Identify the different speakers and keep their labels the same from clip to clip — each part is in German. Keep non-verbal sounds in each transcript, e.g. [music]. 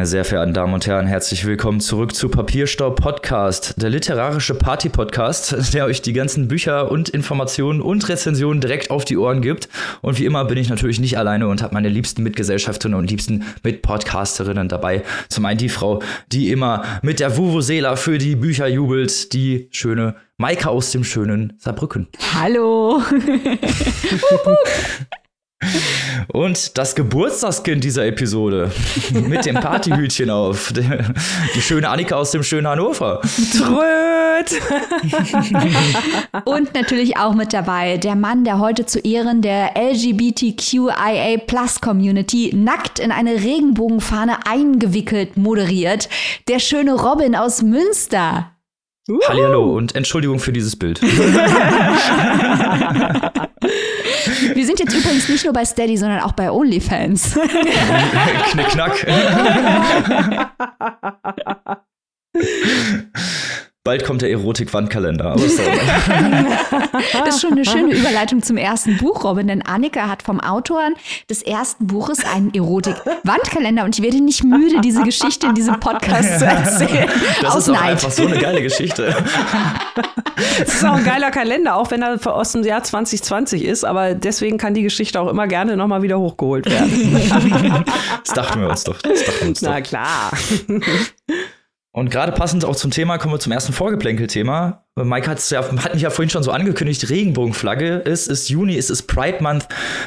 Speaker 1: Meine sehr verehrten Damen und Herren, herzlich willkommen zurück zu Papierstau Podcast, der literarische Party-Podcast, [laughs] der euch die ganzen Bücher und Informationen und Rezensionen direkt auf die Ohren gibt. Und wie immer bin ich natürlich nicht alleine und habe meine liebsten Mitgesellschafterinnen und liebsten Mitpodcasterinnen dabei. Zum einen die Frau, die immer mit der Vuvuzela für die Bücher jubelt, die schöne Maike aus dem schönen Saarbrücken.
Speaker 2: Hallo. [laughs]
Speaker 1: Und das Geburtstagskind dieser Episode mit dem Partyhütchen auf. Die schöne Annika aus dem schönen Hannover.
Speaker 2: Tröd! Und natürlich auch mit dabei der Mann, der heute zu Ehren der LGBTQIA Plus Community nackt in eine Regenbogenfahne eingewickelt moderiert. Der schöne Robin aus Münster.
Speaker 1: Hallo und Entschuldigung für dieses Bild. [laughs]
Speaker 2: Wir sind jetzt übrigens nicht nur bei Steady, sondern auch bei OnlyFans. [laughs]
Speaker 1: Knickknack. [laughs] Bald kommt der Erotik-Wandkalender. [laughs] das
Speaker 2: ist schon eine schöne Überleitung zum ersten Buch, Robin, denn Annika hat vom Autoren des ersten Buches einen Erotik-Wandkalender und ich werde nicht müde, diese Geschichte in diesem Podcast zu erzählen.
Speaker 1: Das ist auch einfach so eine geile Geschichte.
Speaker 3: Es ist auch ein geiler Kalender, auch wenn er aus dem Jahr 2020 ist, aber deswegen kann die Geschichte auch immer gerne nochmal wieder hochgeholt werden.
Speaker 1: Das dachten wir uns doch. Das dachten wir uns
Speaker 3: Na klar.
Speaker 1: Und gerade passend auch zum Thema kommen wir zum ersten Vorgeplänkel-Thema. Mike hat's ja, hat mich ja vorhin schon so angekündigt, Regenbogenflagge. ist, ist Juni, es ist Pride Month.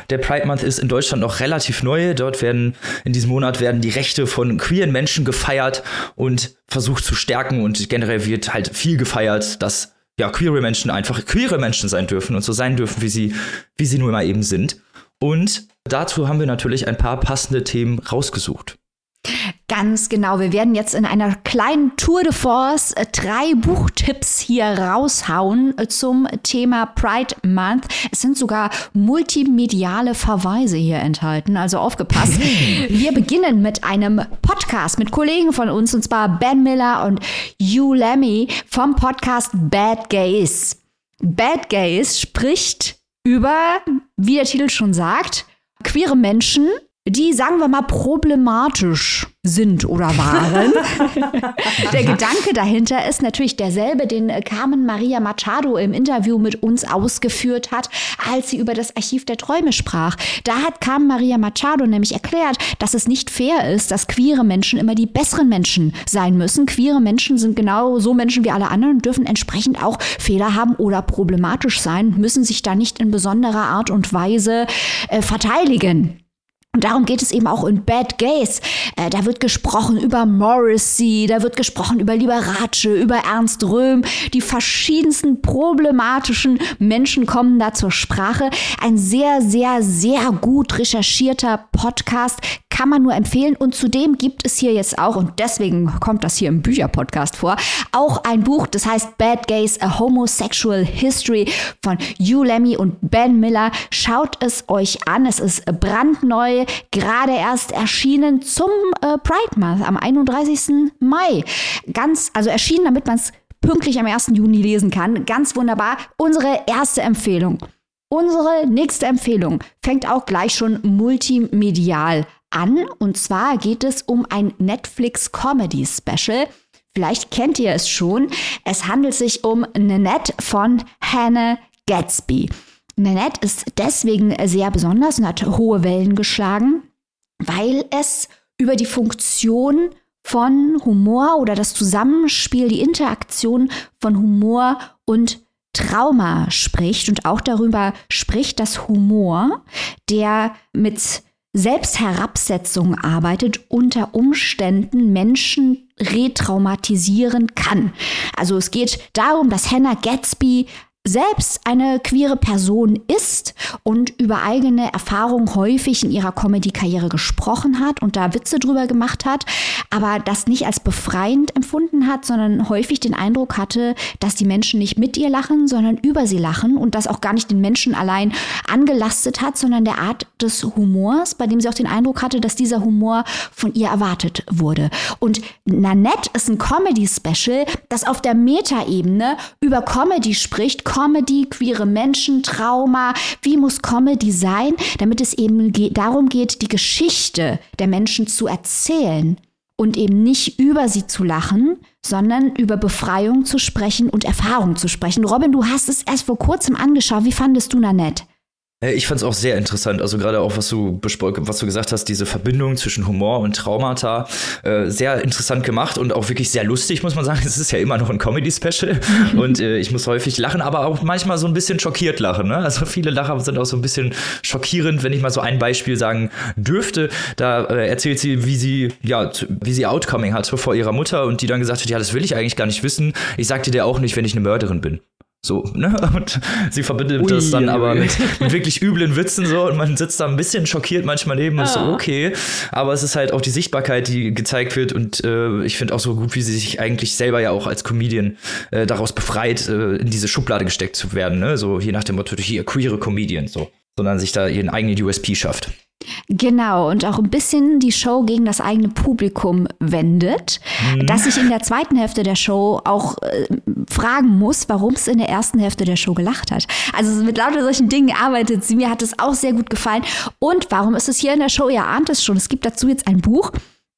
Speaker 1: Der Pride Month ist in Deutschland noch relativ neu. Dort werden, in diesem Monat werden die Rechte von queeren Menschen gefeiert und versucht zu stärken und generell wird halt viel gefeiert, dass ja, queere Menschen einfach queere Menschen sein dürfen und so sein dürfen, wie sie, wie sie nur immer eben sind. Und dazu haben wir natürlich ein paar passende Themen rausgesucht.
Speaker 2: Ganz genau. Wir werden jetzt in einer kleinen Tour de Force äh, drei Buchtipps hier raushauen äh, zum Thema Pride Month. Es sind sogar multimediale Verweise hier enthalten, also aufgepasst. Wir beginnen mit einem Podcast mit Kollegen von uns, und zwar Ben Miller und Hugh Lemmy vom Podcast Bad Gays. Bad Gays spricht über, wie der Titel schon sagt, queere Menschen die, sagen wir mal, problematisch sind oder waren. [laughs] der Gedanke dahinter ist natürlich derselbe, den Carmen Maria Machado im Interview mit uns ausgeführt hat, als sie über das Archiv der Träume sprach. Da hat Carmen Maria Machado nämlich erklärt, dass es nicht fair ist, dass queere Menschen immer die besseren Menschen sein müssen. Queere Menschen sind genau so Menschen wie alle anderen und dürfen entsprechend auch Fehler haben oder problematisch sein, müssen sich da nicht in besonderer Art und Weise äh, verteidigen. Und darum geht es eben auch in Bad Gays. Äh, da wird gesprochen über Morrissey, da wird gesprochen über Liberace, über Ernst Röhm. Die verschiedensten problematischen Menschen kommen da zur Sprache. Ein sehr, sehr, sehr gut recherchierter Podcast kann man nur empfehlen. Und zudem gibt es hier jetzt auch, und deswegen kommt das hier im Bücherpodcast vor, auch ein Buch, das heißt Bad Gays, A Homosexual History von Hugh Lemmy und Ben Miller. Schaut es euch an. Es ist brandneu gerade erst erschienen zum äh, Pride Month am 31. Mai. Ganz, also erschienen, damit man es pünktlich am 1. Juni lesen kann. Ganz wunderbar. Unsere erste Empfehlung. Unsere nächste Empfehlung fängt auch gleich schon multimedial an. Und zwar geht es um ein Netflix Comedy Special. Vielleicht kennt ihr es schon. Es handelt sich um Nanette von Hannah Gatsby. Nanette ist deswegen sehr besonders und hat hohe Wellen geschlagen, weil es über die Funktion von Humor oder das Zusammenspiel, die Interaktion von Humor und Trauma spricht und auch darüber spricht, dass Humor, der mit Selbstherabsetzung arbeitet, unter Umständen Menschen retraumatisieren kann. Also es geht darum, dass Hannah Gatsby selbst eine queere Person ist und über eigene Erfahrungen häufig in ihrer Comedy-Karriere gesprochen hat und da Witze drüber gemacht hat, aber das nicht als befreiend empfunden hat, sondern häufig den Eindruck hatte, dass die Menschen nicht mit ihr lachen, sondern über sie lachen und das auch gar nicht den Menschen allein angelastet hat, sondern der Art des Humors, bei dem sie auch den Eindruck hatte, dass dieser Humor von ihr erwartet wurde. Und Nanette ist ein Comedy-Special, das auf der Metaebene über Comedy spricht, Comedy, queere Menschen, Trauma, wie muss Comedy sein, damit es eben darum geht, die Geschichte der Menschen zu erzählen und eben nicht über sie zu lachen, sondern über Befreiung zu sprechen und Erfahrung zu sprechen. Robin, du hast es erst vor kurzem angeschaut. Wie fandest du Nanette?
Speaker 1: Äh, ich fand es auch sehr interessant, also gerade auch, was du, was du gesagt hast, diese Verbindung zwischen Humor und Traumata, äh, sehr interessant gemacht und auch wirklich sehr lustig, muss man sagen. [laughs] Es ist ja immer noch ein Comedy-Special und äh, ich muss häufig lachen, aber auch manchmal so ein bisschen schockiert lachen. Ne? Also viele Lacher sind auch so ein bisschen schockierend, wenn ich mal so ein Beispiel sagen dürfte. Da äh, erzählt sie, wie sie, ja, wie sie Outcoming hatte vor ihrer Mutter und die dann gesagt hat, ja, das will ich eigentlich gar nicht wissen. Ich sagte dir auch nicht, wenn ich eine Mörderin bin. So, ne? [laughs] Und sie verbindet ui, das dann ui. aber mit, mit, wirklich üblen Witzen so und man sitzt da ein bisschen schockiert manchmal neben und ah. so, okay. Aber es ist halt auch die Sichtbarkeit, die gezeigt wird und äh, ich finde auch so gut, wie sie sich eigentlich selber ja auch als Comedian äh, daraus befreit, äh, in diese Schublade gesteckt zu werden, ne? So hier nach dem Motto, hier queere Comedian, so. Sondern sich da ihren eigenen USP schafft.
Speaker 2: Genau, und auch ein bisschen die Show gegen das eigene Publikum wendet, mhm. dass ich in der zweiten Hälfte der Show auch äh, fragen muss, warum es in der ersten Hälfte der Show gelacht hat. Also mit lauter solchen Dingen arbeitet sie. Mir hat es auch sehr gut gefallen. Und warum ist es hier in der Show? Ihr ahnt es schon, es gibt dazu jetzt ein Buch.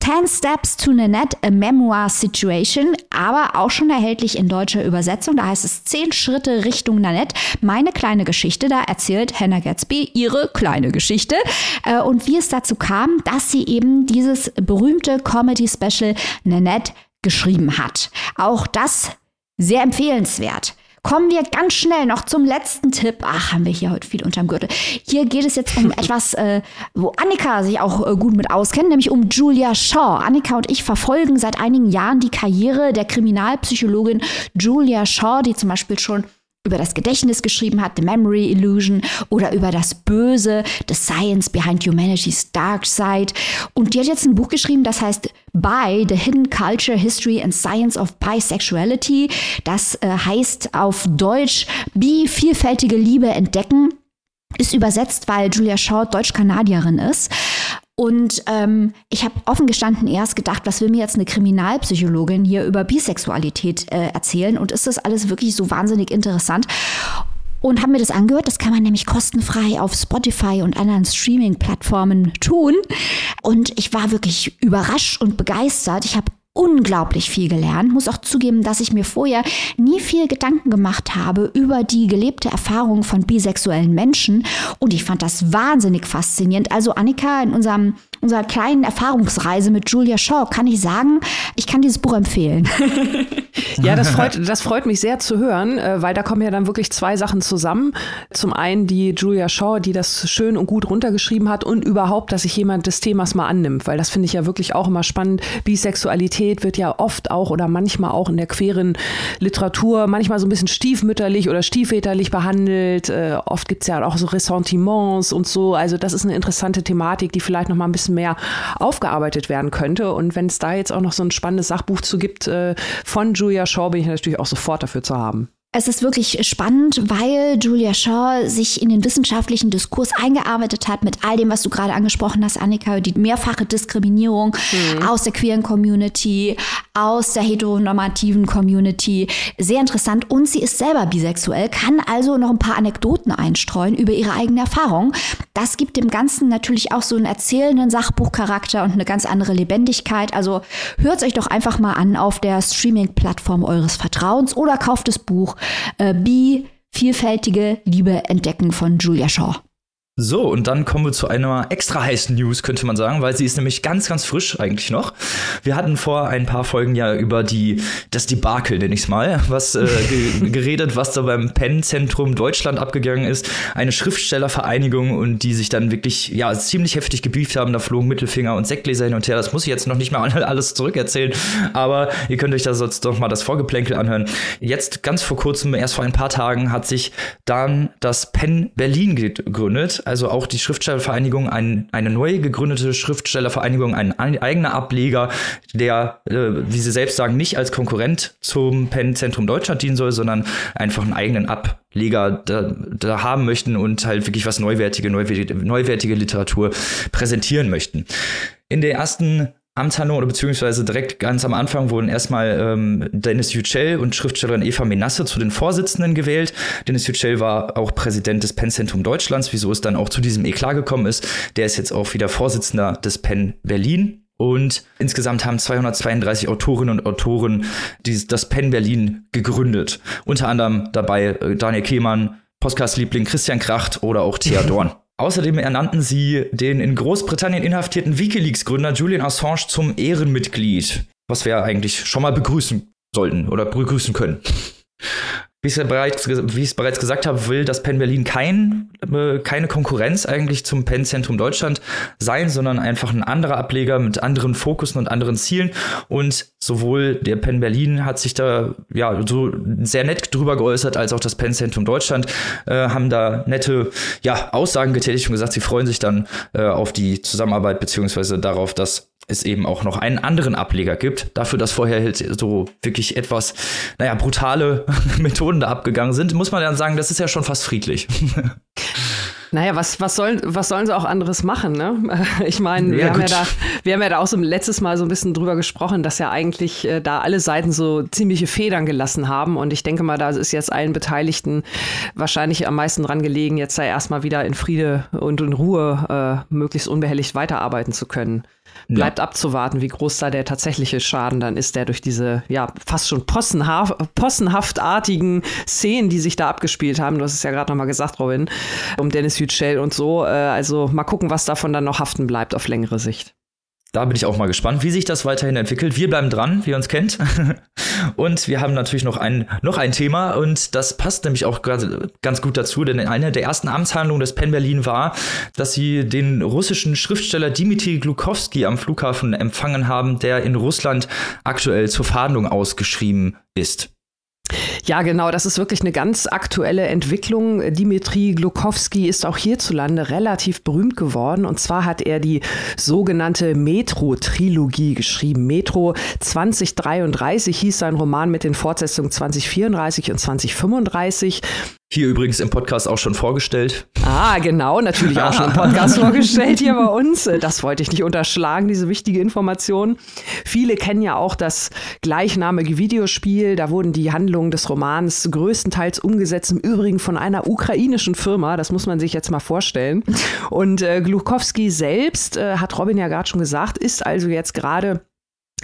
Speaker 2: 10 Steps to Nanette, a Memoir Situation, aber auch schon erhältlich in deutscher Übersetzung. Da heißt es 10 Schritte Richtung Nanette. Meine kleine Geschichte, da erzählt Hannah Gatsby ihre kleine Geschichte äh, und wie es dazu kam, dass sie eben dieses berühmte Comedy-Special Nanette geschrieben hat. Auch das sehr empfehlenswert. Kommen wir ganz schnell noch zum letzten Tipp. Ach, haben wir hier heute viel unterm Gürtel. Hier geht es jetzt um [laughs] etwas, äh, wo Annika sich auch äh, gut mit auskennt, nämlich um Julia Shaw. Annika und ich verfolgen seit einigen Jahren die Karriere der Kriminalpsychologin Julia Shaw, die zum Beispiel schon über das Gedächtnis geschrieben hat, The Memory Illusion, oder über das Böse, The Science Behind Humanity's Dark Side. Und die hat jetzt ein Buch geschrieben, das heißt Bi, The Hidden Culture, History and Science of Bisexuality. Das äh, heißt auf Deutsch Bi, vielfältige Liebe entdecken. Ist übersetzt, weil Julia Shaw Deutsch-Kanadierin ist. Und ähm, ich habe offen gestanden erst gedacht, was will mir jetzt eine Kriminalpsychologin hier über Bisexualität äh, erzählen? Und ist das alles wirklich so wahnsinnig interessant? Und habe mir das angehört. Das kann man nämlich kostenfrei auf Spotify und anderen Streaming-Plattformen tun. Und ich war wirklich überrascht und begeistert. Ich habe unglaublich viel gelernt. Muss auch zugeben, dass ich mir vorher nie viel Gedanken gemacht habe über die gelebte Erfahrung von bisexuellen Menschen. Und ich fand das wahnsinnig faszinierend. Also Annika, in unserem, unserer kleinen Erfahrungsreise mit Julia Shaw kann ich sagen, ich kann dieses Buch empfehlen. [laughs]
Speaker 3: Ja, das freut, das freut mich sehr zu hören, äh, weil da kommen ja dann wirklich zwei Sachen zusammen. Zum einen die Julia Shaw, die das schön und gut runtergeschrieben hat und überhaupt, dass sich jemand des Themas mal annimmt, weil das finde ich ja wirklich auch immer spannend. Bisexualität wird ja oft auch oder manchmal auch in der queeren Literatur manchmal so ein bisschen stiefmütterlich oder stiefväterlich behandelt. Äh, oft gibt's ja auch so Ressentiments und so. Also das ist eine interessante Thematik, die vielleicht noch mal ein bisschen mehr aufgearbeitet werden könnte. Und wenn es da jetzt auch noch so ein spannendes Sachbuch zu gibt äh, von Julia Shaw bin ich natürlich auch sofort dafür zu haben.
Speaker 2: Es ist wirklich spannend, weil Julia Shaw sich in den wissenschaftlichen Diskurs eingearbeitet hat mit all dem, was du gerade angesprochen hast, Annika, die mehrfache Diskriminierung mhm. aus der queeren Community, aus der heteronormativen Community. Sehr interessant. Und sie ist selber bisexuell, kann also noch ein paar Anekdoten einstreuen über ihre eigene Erfahrung. Das gibt dem Ganzen natürlich auch so einen erzählenden Sachbuchcharakter und eine ganz andere Lebendigkeit. Also hört es euch doch einfach mal an auf der Streaming-Plattform eures Vertrauens oder kauft das Buch äh, Bi, vielfältige Liebe entdecken von Julia Shaw.
Speaker 1: So, und dann kommen wir zu einer extra heißen News, könnte man sagen, weil sie ist nämlich ganz, ganz frisch eigentlich noch. Wir hatten vor ein paar Folgen ja über die, das Debakel, nenne ich es mal, was äh, [laughs] geredet, was da beim Penn-Zentrum Deutschland abgegangen ist. Eine Schriftstellervereinigung und die sich dann wirklich, ja, ziemlich heftig gebieft haben. Da flogen Mittelfinger und Sektgläser hin und her. Das muss ich jetzt noch nicht mal [laughs] alles zurückerzählen, aber ihr könnt euch da sonst doch mal das Vorgeplänkel anhören. Jetzt, ganz vor kurzem, erst vor ein paar Tagen, hat sich dann das Penn Berlin gegründet also auch die Schriftstellervereinigung, ein, eine neu gegründete Schriftstellervereinigung, ein, eigener Ableger, der, äh, wie sie selbst sagen, nicht als Konkurrent zum Penn Zentrum Deutschland dienen soll, sondern einfach einen eigenen Ableger da, da haben möchten und halt wirklich was neuwertige, neuwertige, neuwertige Literatur präsentieren möchten. In der ersten Amtshandlung oder beziehungsweise direkt ganz am Anfang wurden erstmal ähm, Dennis Yücel und Schriftstellerin Eva Menasse zu den Vorsitzenden gewählt. Dennis Yücel war auch Präsident des Penn-Zentrum Deutschlands, wieso es dann auch zu diesem Eklat gekommen ist. Der ist jetzt auch wieder Vorsitzender des Penn Berlin. Und insgesamt haben 232 Autorinnen und Autoren dieses, das Penn Berlin gegründet. Unter anderem dabei äh, Daniel Kehmann, Podcast-Liebling Christian Kracht oder auch Thea [laughs] Dorn. Außerdem ernannten sie den in Großbritannien inhaftierten Wikileaks-Gründer Julian Assange zum Ehrenmitglied, was wir eigentlich schon mal begrüßen sollten oder begrüßen können. Wie ich, bereits, es bereits gesagt habe, will das Penn Berlin kein, äh, keine Konkurrenz eigentlich zum Penn Zentrum Deutschland sein, sondern einfach ein anderer Ableger mit anderen Fokussen und anderen Zielen. Und sowohl der Penn Berlin hat sich da ja so sehr nett drüber geäußert, als auch das Penn Zentrum Deutschland äh, haben da nette ja, Aussagen getätigt und gesagt, sie freuen sich dann äh, auf die Zusammenarbeit beziehungsweise darauf, dass es eben auch noch einen anderen Ableger gibt. Dafür, dass vorher halt so wirklich etwas, naja, brutale [laughs] Methoden da abgegangen sind, muss man dann sagen, das ist ja schon fast friedlich. [laughs]
Speaker 3: Naja, was, was, sollen, was sollen sie auch anderes machen, ne? [laughs] Ich meine, wir, ja, haben ja da, wir haben ja da auch so letztes Mal so ein bisschen drüber gesprochen, dass ja eigentlich äh, da alle Seiten so ziemliche Federn gelassen haben. Und ich denke mal, da ist jetzt allen Beteiligten wahrscheinlich am meisten dran gelegen, jetzt da erstmal wieder in Friede und in Ruhe äh, möglichst unbehelligt weiterarbeiten zu können. Bleibt ja. abzuwarten, wie groß da der tatsächliche Schaden dann ist, der durch diese ja fast schon possenhaft, possenhaftartigen Szenen, die sich da abgespielt haben, du hast es ja gerade nochmal gesagt, Robin, um Dennis Yücel und so. Äh, also mal gucken, was davon dann noch haften bleibt auf längere Sicht.
Speaker 1: Da bin ich auch mal gespannt, wie sich das weiterhin entwickelt. Wir bleiben dran, wie ihr uns kennt. [laughs] und wir haben natürlich noch ein, noch ein Thema und das passt nämlich auch ganz gut dazu, denn eine der ersten Amtshandlungen des Penn Berlin war, dass sie den russischen Schriftsteller Dimitri Glukowski am Flughafen empfangen haben, der in Russland aktuell zur Fahndung ausgeschrieben ist.
Speaker 3: Ja, genau, das ist wirklich eine ganz aktuelle Entwicklung. Dimitri Glukowski ist auch hierzulande relativ berühmt geworden. Und zwar hat er die sogenannte Metro-Trilogie geschrieben. Metro 2033 hieß sein Roman mit den Fortsetzungen 2034 und 2035.
Speaker 1: Hier übrigens im Podcast auch schon vorgestellt.
Speaker 3: Ah, genau, natürlich auch schon im Podcast [laughs] vorgestellt hier bei uns. Das wollte ich nicht unterschlagen, diese wichtige Information. Viele kennen ja auch das gleichnamige Videospiel. Da wurden die Handlungen des Romans größtenteils umgesetzt, im Übrigen von einer ukrainischen Firma. Das muss man sich jetzt mal vorstellen. Und äh, Glukowski selbst, äh, hat Robin ja gerade schon gesagt, ist also jetzt gerade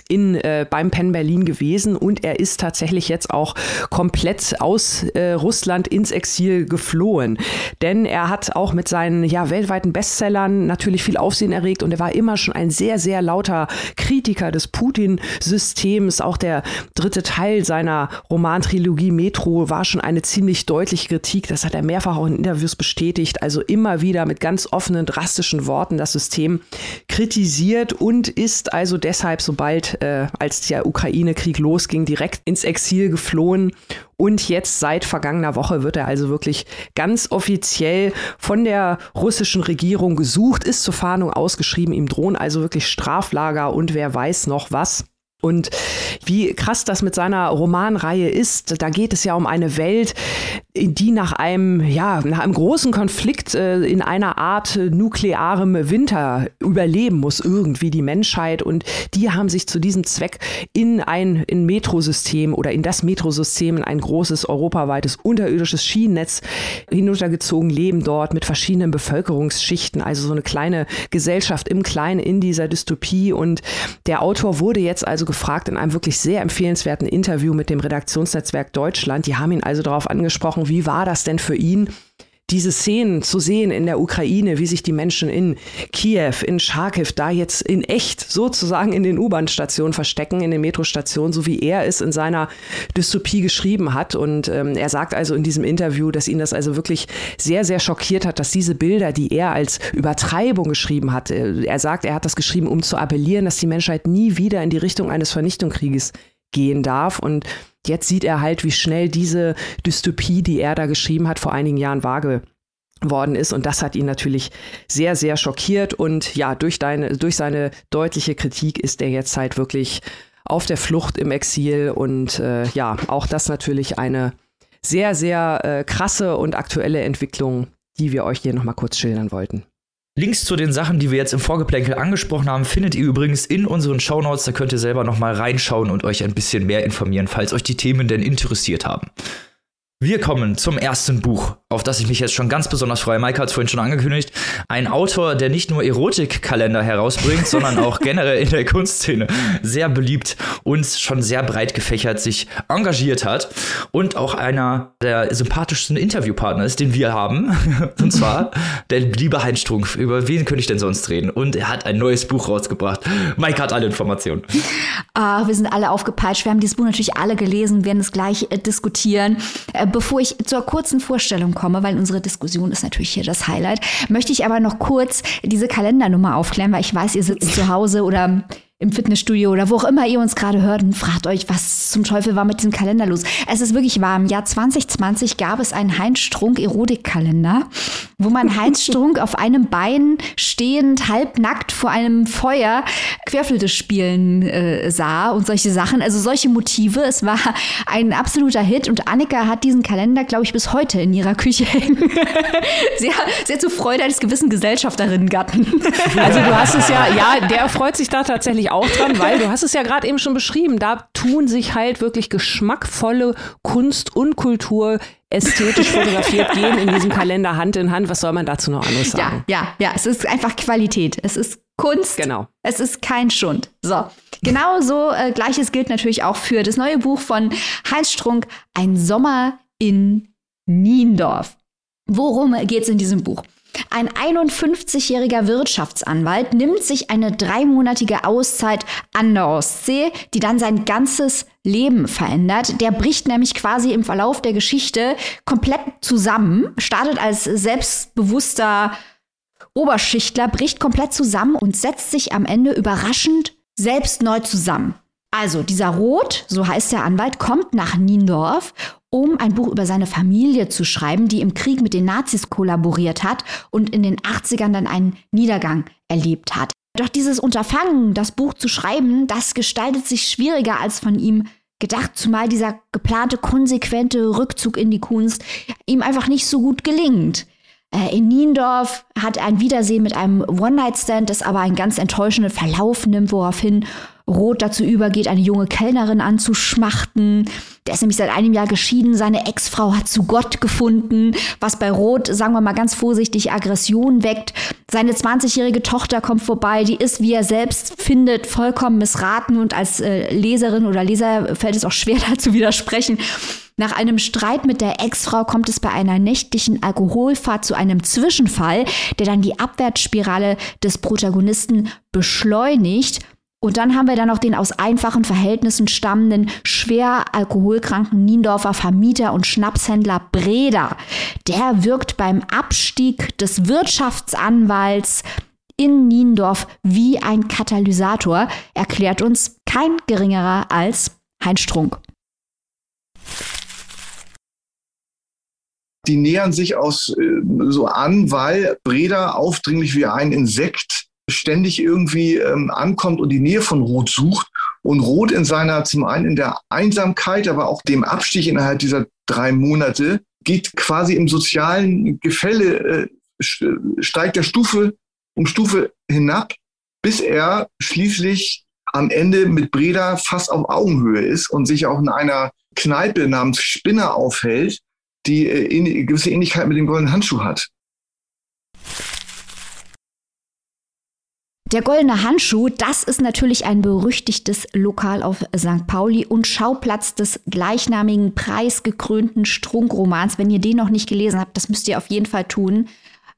Speaker 3: in, äh, beim Penn Berlin gewesen und er ist tatsächlich jetzt auch komplett aus äh, Russland ins Exil geflohen. Denn er hat auch mit seinen ja, weltweiten Bestsellern natürlich viel Aufsehen erregt und er war immer schon ein sehr, sehr lauter Kritiker des Putin-Systems. Auch der dritte Teil seiner Romantrilogie Metro war schon eine ziemlich deutliche Kritik. Das hat er mehrfach auch in Interviews bestätigt. Also immer wieder mit ganz offenen, drastischen Worten das System kritisiert und ist also deshalb, sobald bald, äh, als der Ukraine-Krieg losging, direkt ins Exil geflohen. Und jetzt seit vergangener Woche wird er also wirklich ganz offiziell von der russischen Regierung gesucht, ist zur Fahndung ausgeschrieben. Ihm drohen also wirklich Straflager und wer weiß noch was. Und wie krass das mit seiner Romanreihe ist, da geht es ja um eine Welt, die nach einem, ja, nach einem großen Konflikt äh, in einer Art nuklearem Winter überleben muss, irgendwie die Menschheit. Und die haben sich zu diesem Zweck in ein in Metrosystem oder in das Metrosystem, in ein großes europaweites unterirdisches Schienennetz hinuntergezogen, leben dort mit verschiedenen Bevölkerungsschichten, also so eine kleine Gesellschaft im Kleinen in dieser Dystopie. Und der Autor wurde jetzt also gefragt in einem wirklich sehr empfehlenswerten Interview mit dem Redaktionsnetzwerk Deutschland. Die haben ihn also darauf angesprochen, wie war das denn für ihn, diese Szenen zu sehen in der Ukraine, wie sich die Menschen in Kiew, in Charkiw da jetzt in echt sozusagen in den U-Bahn-Stationen verstecken, in den Metrostationen, so wie er es in seiner Dystopie geschrieben hat. Und ähm, er sagt also in diesem Interview, dass ihn das also wirklich sehr, sehr schockiert hat, dass diese Bilder, die er als Übertreibung geschrieben hat, äh, er sagt, er hat das geschrieben, um zu appellieren, dass die Menschheit nie wieder in die Richtung eines Vernichtungskrieges gehen darf. Und jetzt sieht er halt, wie schnell diese Dystopie, die er da geschrieben hat, vor einigen Jahren vage worden ist. Und das hat ihn natürlich sehr sehr schockiert. Und ja durch deine durch seine deutliche Kritik ist er jetzt halt wirklich auf der Flucht im Exil. Und äh, ja auch das natürlich eine sehr sehr äh, krasse und aktuelle Entwicklung die wir euch hier noch mal kurz schildern wollten
Speaker 1: Links zu den Sachen, die wir jetzt im Vorgeplänkel angesprochen haben, findet ihr übrigens in unseren Shownotes. Da könnt ihr selber nochmal reinschauen und euch ein bisschen mehr informieren, falls euch die Themen denn interessiert haben. Wir kommen zum ersten Buch auf das ich mich jetzt schon ganz besonders freue. Mike hat es vorhin schon angekündigt. Ein Autor, der nicht nur Erotikkalender herausbringt, sondern auch [laughs] generell in der Kunstszene sehr beliebt und schon sehr breit gefächert sich engagiert hat und auch einer der sympathischsten Interviewpartner ist, den wir haben. [laughs] und zwar der liebe Heinz Strunk. Über wen könnte ich denn sonst reden? Und er hat ein neues Buch rausgebracht. Mike hat alle Informationen. [laughs]
Speaker 2: Ah, wir sind alle aufgepeitscht. Wir haben dieses Buch natürlich alle gelesen, werden es gleich äh, diskutieren. Äh, bevor ich zur kurzen Vorstellung komme, weil unsere Diskussion ist natürlich hier das Highlight, möchte ich aber noch kurz diese Kalendernummer aufklären, weil ich weiß, ihr sitzt zu Hause oder im Fitnessstudio oder wo auch immer ihr uns gerade hört und fragt euch, was zum Teufel war mit diesem Kalender los. Es ist wirklich wahr. Im Jahr 2020 gab es einen Heinz Strunk Erotikkalender, wo man [laughs] Heinz Strunk auf einem Bein stehend, halbnackt vor einem Feuer Querflöte spielen äh, sah und solche Sachen. Also solche Motive. Es war ein absoluter Hit und Annika hat diesen Kalender, glaube ich, bis heute in ihrer Küche hängen. sie hat so Freude eines gewissen Gesellschafterinnen-Gatten.
Speaker 3: Also du hast es ja, ja, der freut sich da tatsächlich auch dran, weil du [laughs] hast es ja gerade eben schon beschrieben, da tun sich halt wirklich geschmackvolle Kunst und Kultur ästhetisch [laughs] fotografiert gehen in diesem Kalender Hand in Hand. Was soll man dazu noch anderes
Speaker 2: sagen? Ja, ja, ja, es ist einfach Qualität. Es ist Kunst.
Speaker 3: Genau.
Speaker 2: Es ist kein Schund. So. Genauso äh, gleiches gilt natürlich auch für das neue Buch von Heinz Strunk, Ein Sommer in Niendorf. Worum geht es in diesem Buch? Ein 51-jähriger Wirtschaftsanwalt nimmt sich eine dreimonatige Auszeit an der Ostsee, die dann sein ganzes Leben verändert. Der bricht nämlich quasi im Verlauf der Geschichte komplett zusammen, startet als selbstbewusster Oberschichtler, bricht komplett zusammen und setzt sich am Ende überraschend selbst neu zusammen. Also, dieser Roth, so heißt der Anwalt, kommt nach Niendorf um ein Buch über seine Familie zu schreiben, die im Krieg mit den Nazis kollaboriert hat und in den 80ern dann einen Niedergang erlebt hat. Doch dieses Unterfangen, das Buch zu schreiben, das gestaltet sich schwieriger als von ihm gedacht, zumal dieser geplante konsequente Rückzug in die Kunst ihm einfach nicht so gut gelingt. Äh, in Niendorf hat er ein Wiedersehen mit einem One-Night-Stand, das aber einen ganz enttäuschenden Verlauf nimmt, woraufhin Roth dazu übergeht, eine junge Kellnerin anzuschmachten. Der ist nämlich seit einem Jahr geschieden. Seine Ex-Frau hat zu Gott gefunden, was bei Roth, sagen wir mal ganz vorsichtig, Aggression weckt. Seine 20-jährige Tochter kommt vorbei. Die ist, wie er selbst findet, vollkommen missraten und als äh, Leserin oder Leser fällt es auch schwer, [laughs] dazu widersprechen. Nach einem Streit mit der Ex-Frau kommt es bei einer nächtlichen Alkoholfahrt zu einem Zwischenfall, der dann die Abwärtsspirale des Protagonisten beschleunigt. Und dann haben wir dann noch den aus einfachen Verhältnissen stammenden, schwer alkoholkranken Niendorfer Vermieter und Schnapshändler Breda. Der wirkt beim Abstieg des Wirtschaftsanwalts in Niendorf wie ein Katalysator, erklärt uns kein geringerer als Heinz Strunk.
Speaker 4: Die nähern sich aus äh, so an, weil Breda aufdringlich wie ein Insekt ständig irgendwie ähm, ankommt und die Nähe von Rot sucht. Und Rot in seiner, zum einen in der Einsamkeit, aber auch dem Abstich innerhalb dieser drei Monate, geht quasi im sozialen Gefälle, äh, steigt der Stufe um Stufe hinab, bis er schließlich am Ende mit Breda fast auf Augenhöhe ist und sich auch in einer Kneipe namens Spinner aufhält, die äh, gewisse Ähnlichkeit mit dem goldenen Handschuh hat.
Speaker 2: Der goldene Handschuh, das ist natürlich ein berüchtigtes Lokal auf St. Pauli und Schauplatz des gleichnamigen preisgekrönten Strunkromans. Wenn ihr den noch nicht gelesen habt, das müsst ihr auf jeden Fall tun.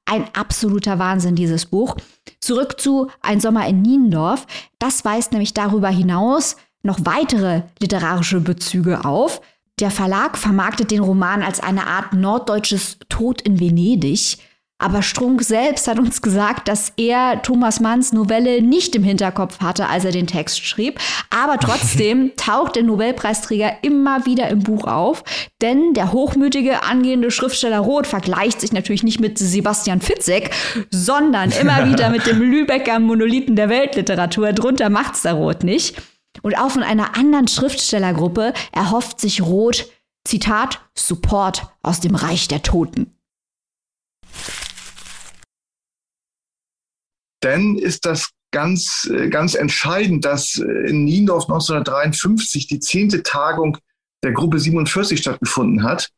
Speaker 2: Ein absoluter Wahnsinn, dieses Buch. Zurück zu Ein Sommer in Niendorf. Das weist nämlich darüber hinaus noch weitere literarische Bezüge auf. Der Verlag vermarktet den Roman als eine Art norddeutsches Tod in Venedig. Aber Strunk selbst hat uns gesagt, dass er Thomas Manns Novelle nicht im Hinterkopf hatte, als er den Text schrieb. Aber trotzdem [laughs] taucht der Nobelpreisträger immer wieder im Buch auf. Denn der hochmütige angehende Schriftsteller Roth vergleicht sich natürlich nicht mit Sebastian Fitzek, sondern immer [laughs] wieder mit dem Lübecker Monolithen der Weltliteratur. Drunter macht's der Roth nicht. Und auch von einer anderen Schriftstellergruppe erhofft sich Roth, Zitat, Support aus dem Reich der Toten.
Speaker 4: Denn ist das ganz, äh, ganz entscheidend, dass äh, in Niendorf 1953 die zehnte Tagung der Gruppe 47 stattgefunden hat.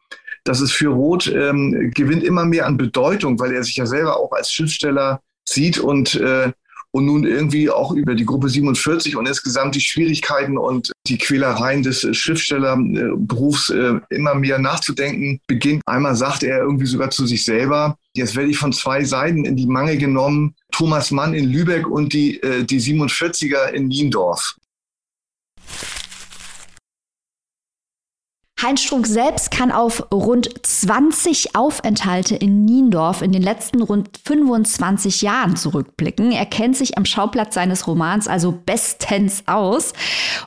Speaker 4: dass es für Roth ähm, gewinnt immer mehr an Bedeutung, weil er sich ja selber auch als Schriftsteller sieht und äh, und nun irgendwie auch über die Gruppe 47 und insgesamt die Schwierigkeiten und die Quälereien des Schriftstellerberufs äh, immer mehr nachzudenken beginnt. Einmal sagt er irgendwie sogar zu sich selber, jetzt werde ich von zwei Seiten in die Mangel genommen, Thomas Mann in Lübeck und die, äh, die 47er in Niendorf.
Speaker 2: Heinz Strunk selbst kann auf rund 20 Aufenthalte in Niendorf in den letzten rund 25 Jahren zurückblicken. Er kennt sich am Schauplatz seines Romans also bestens aus.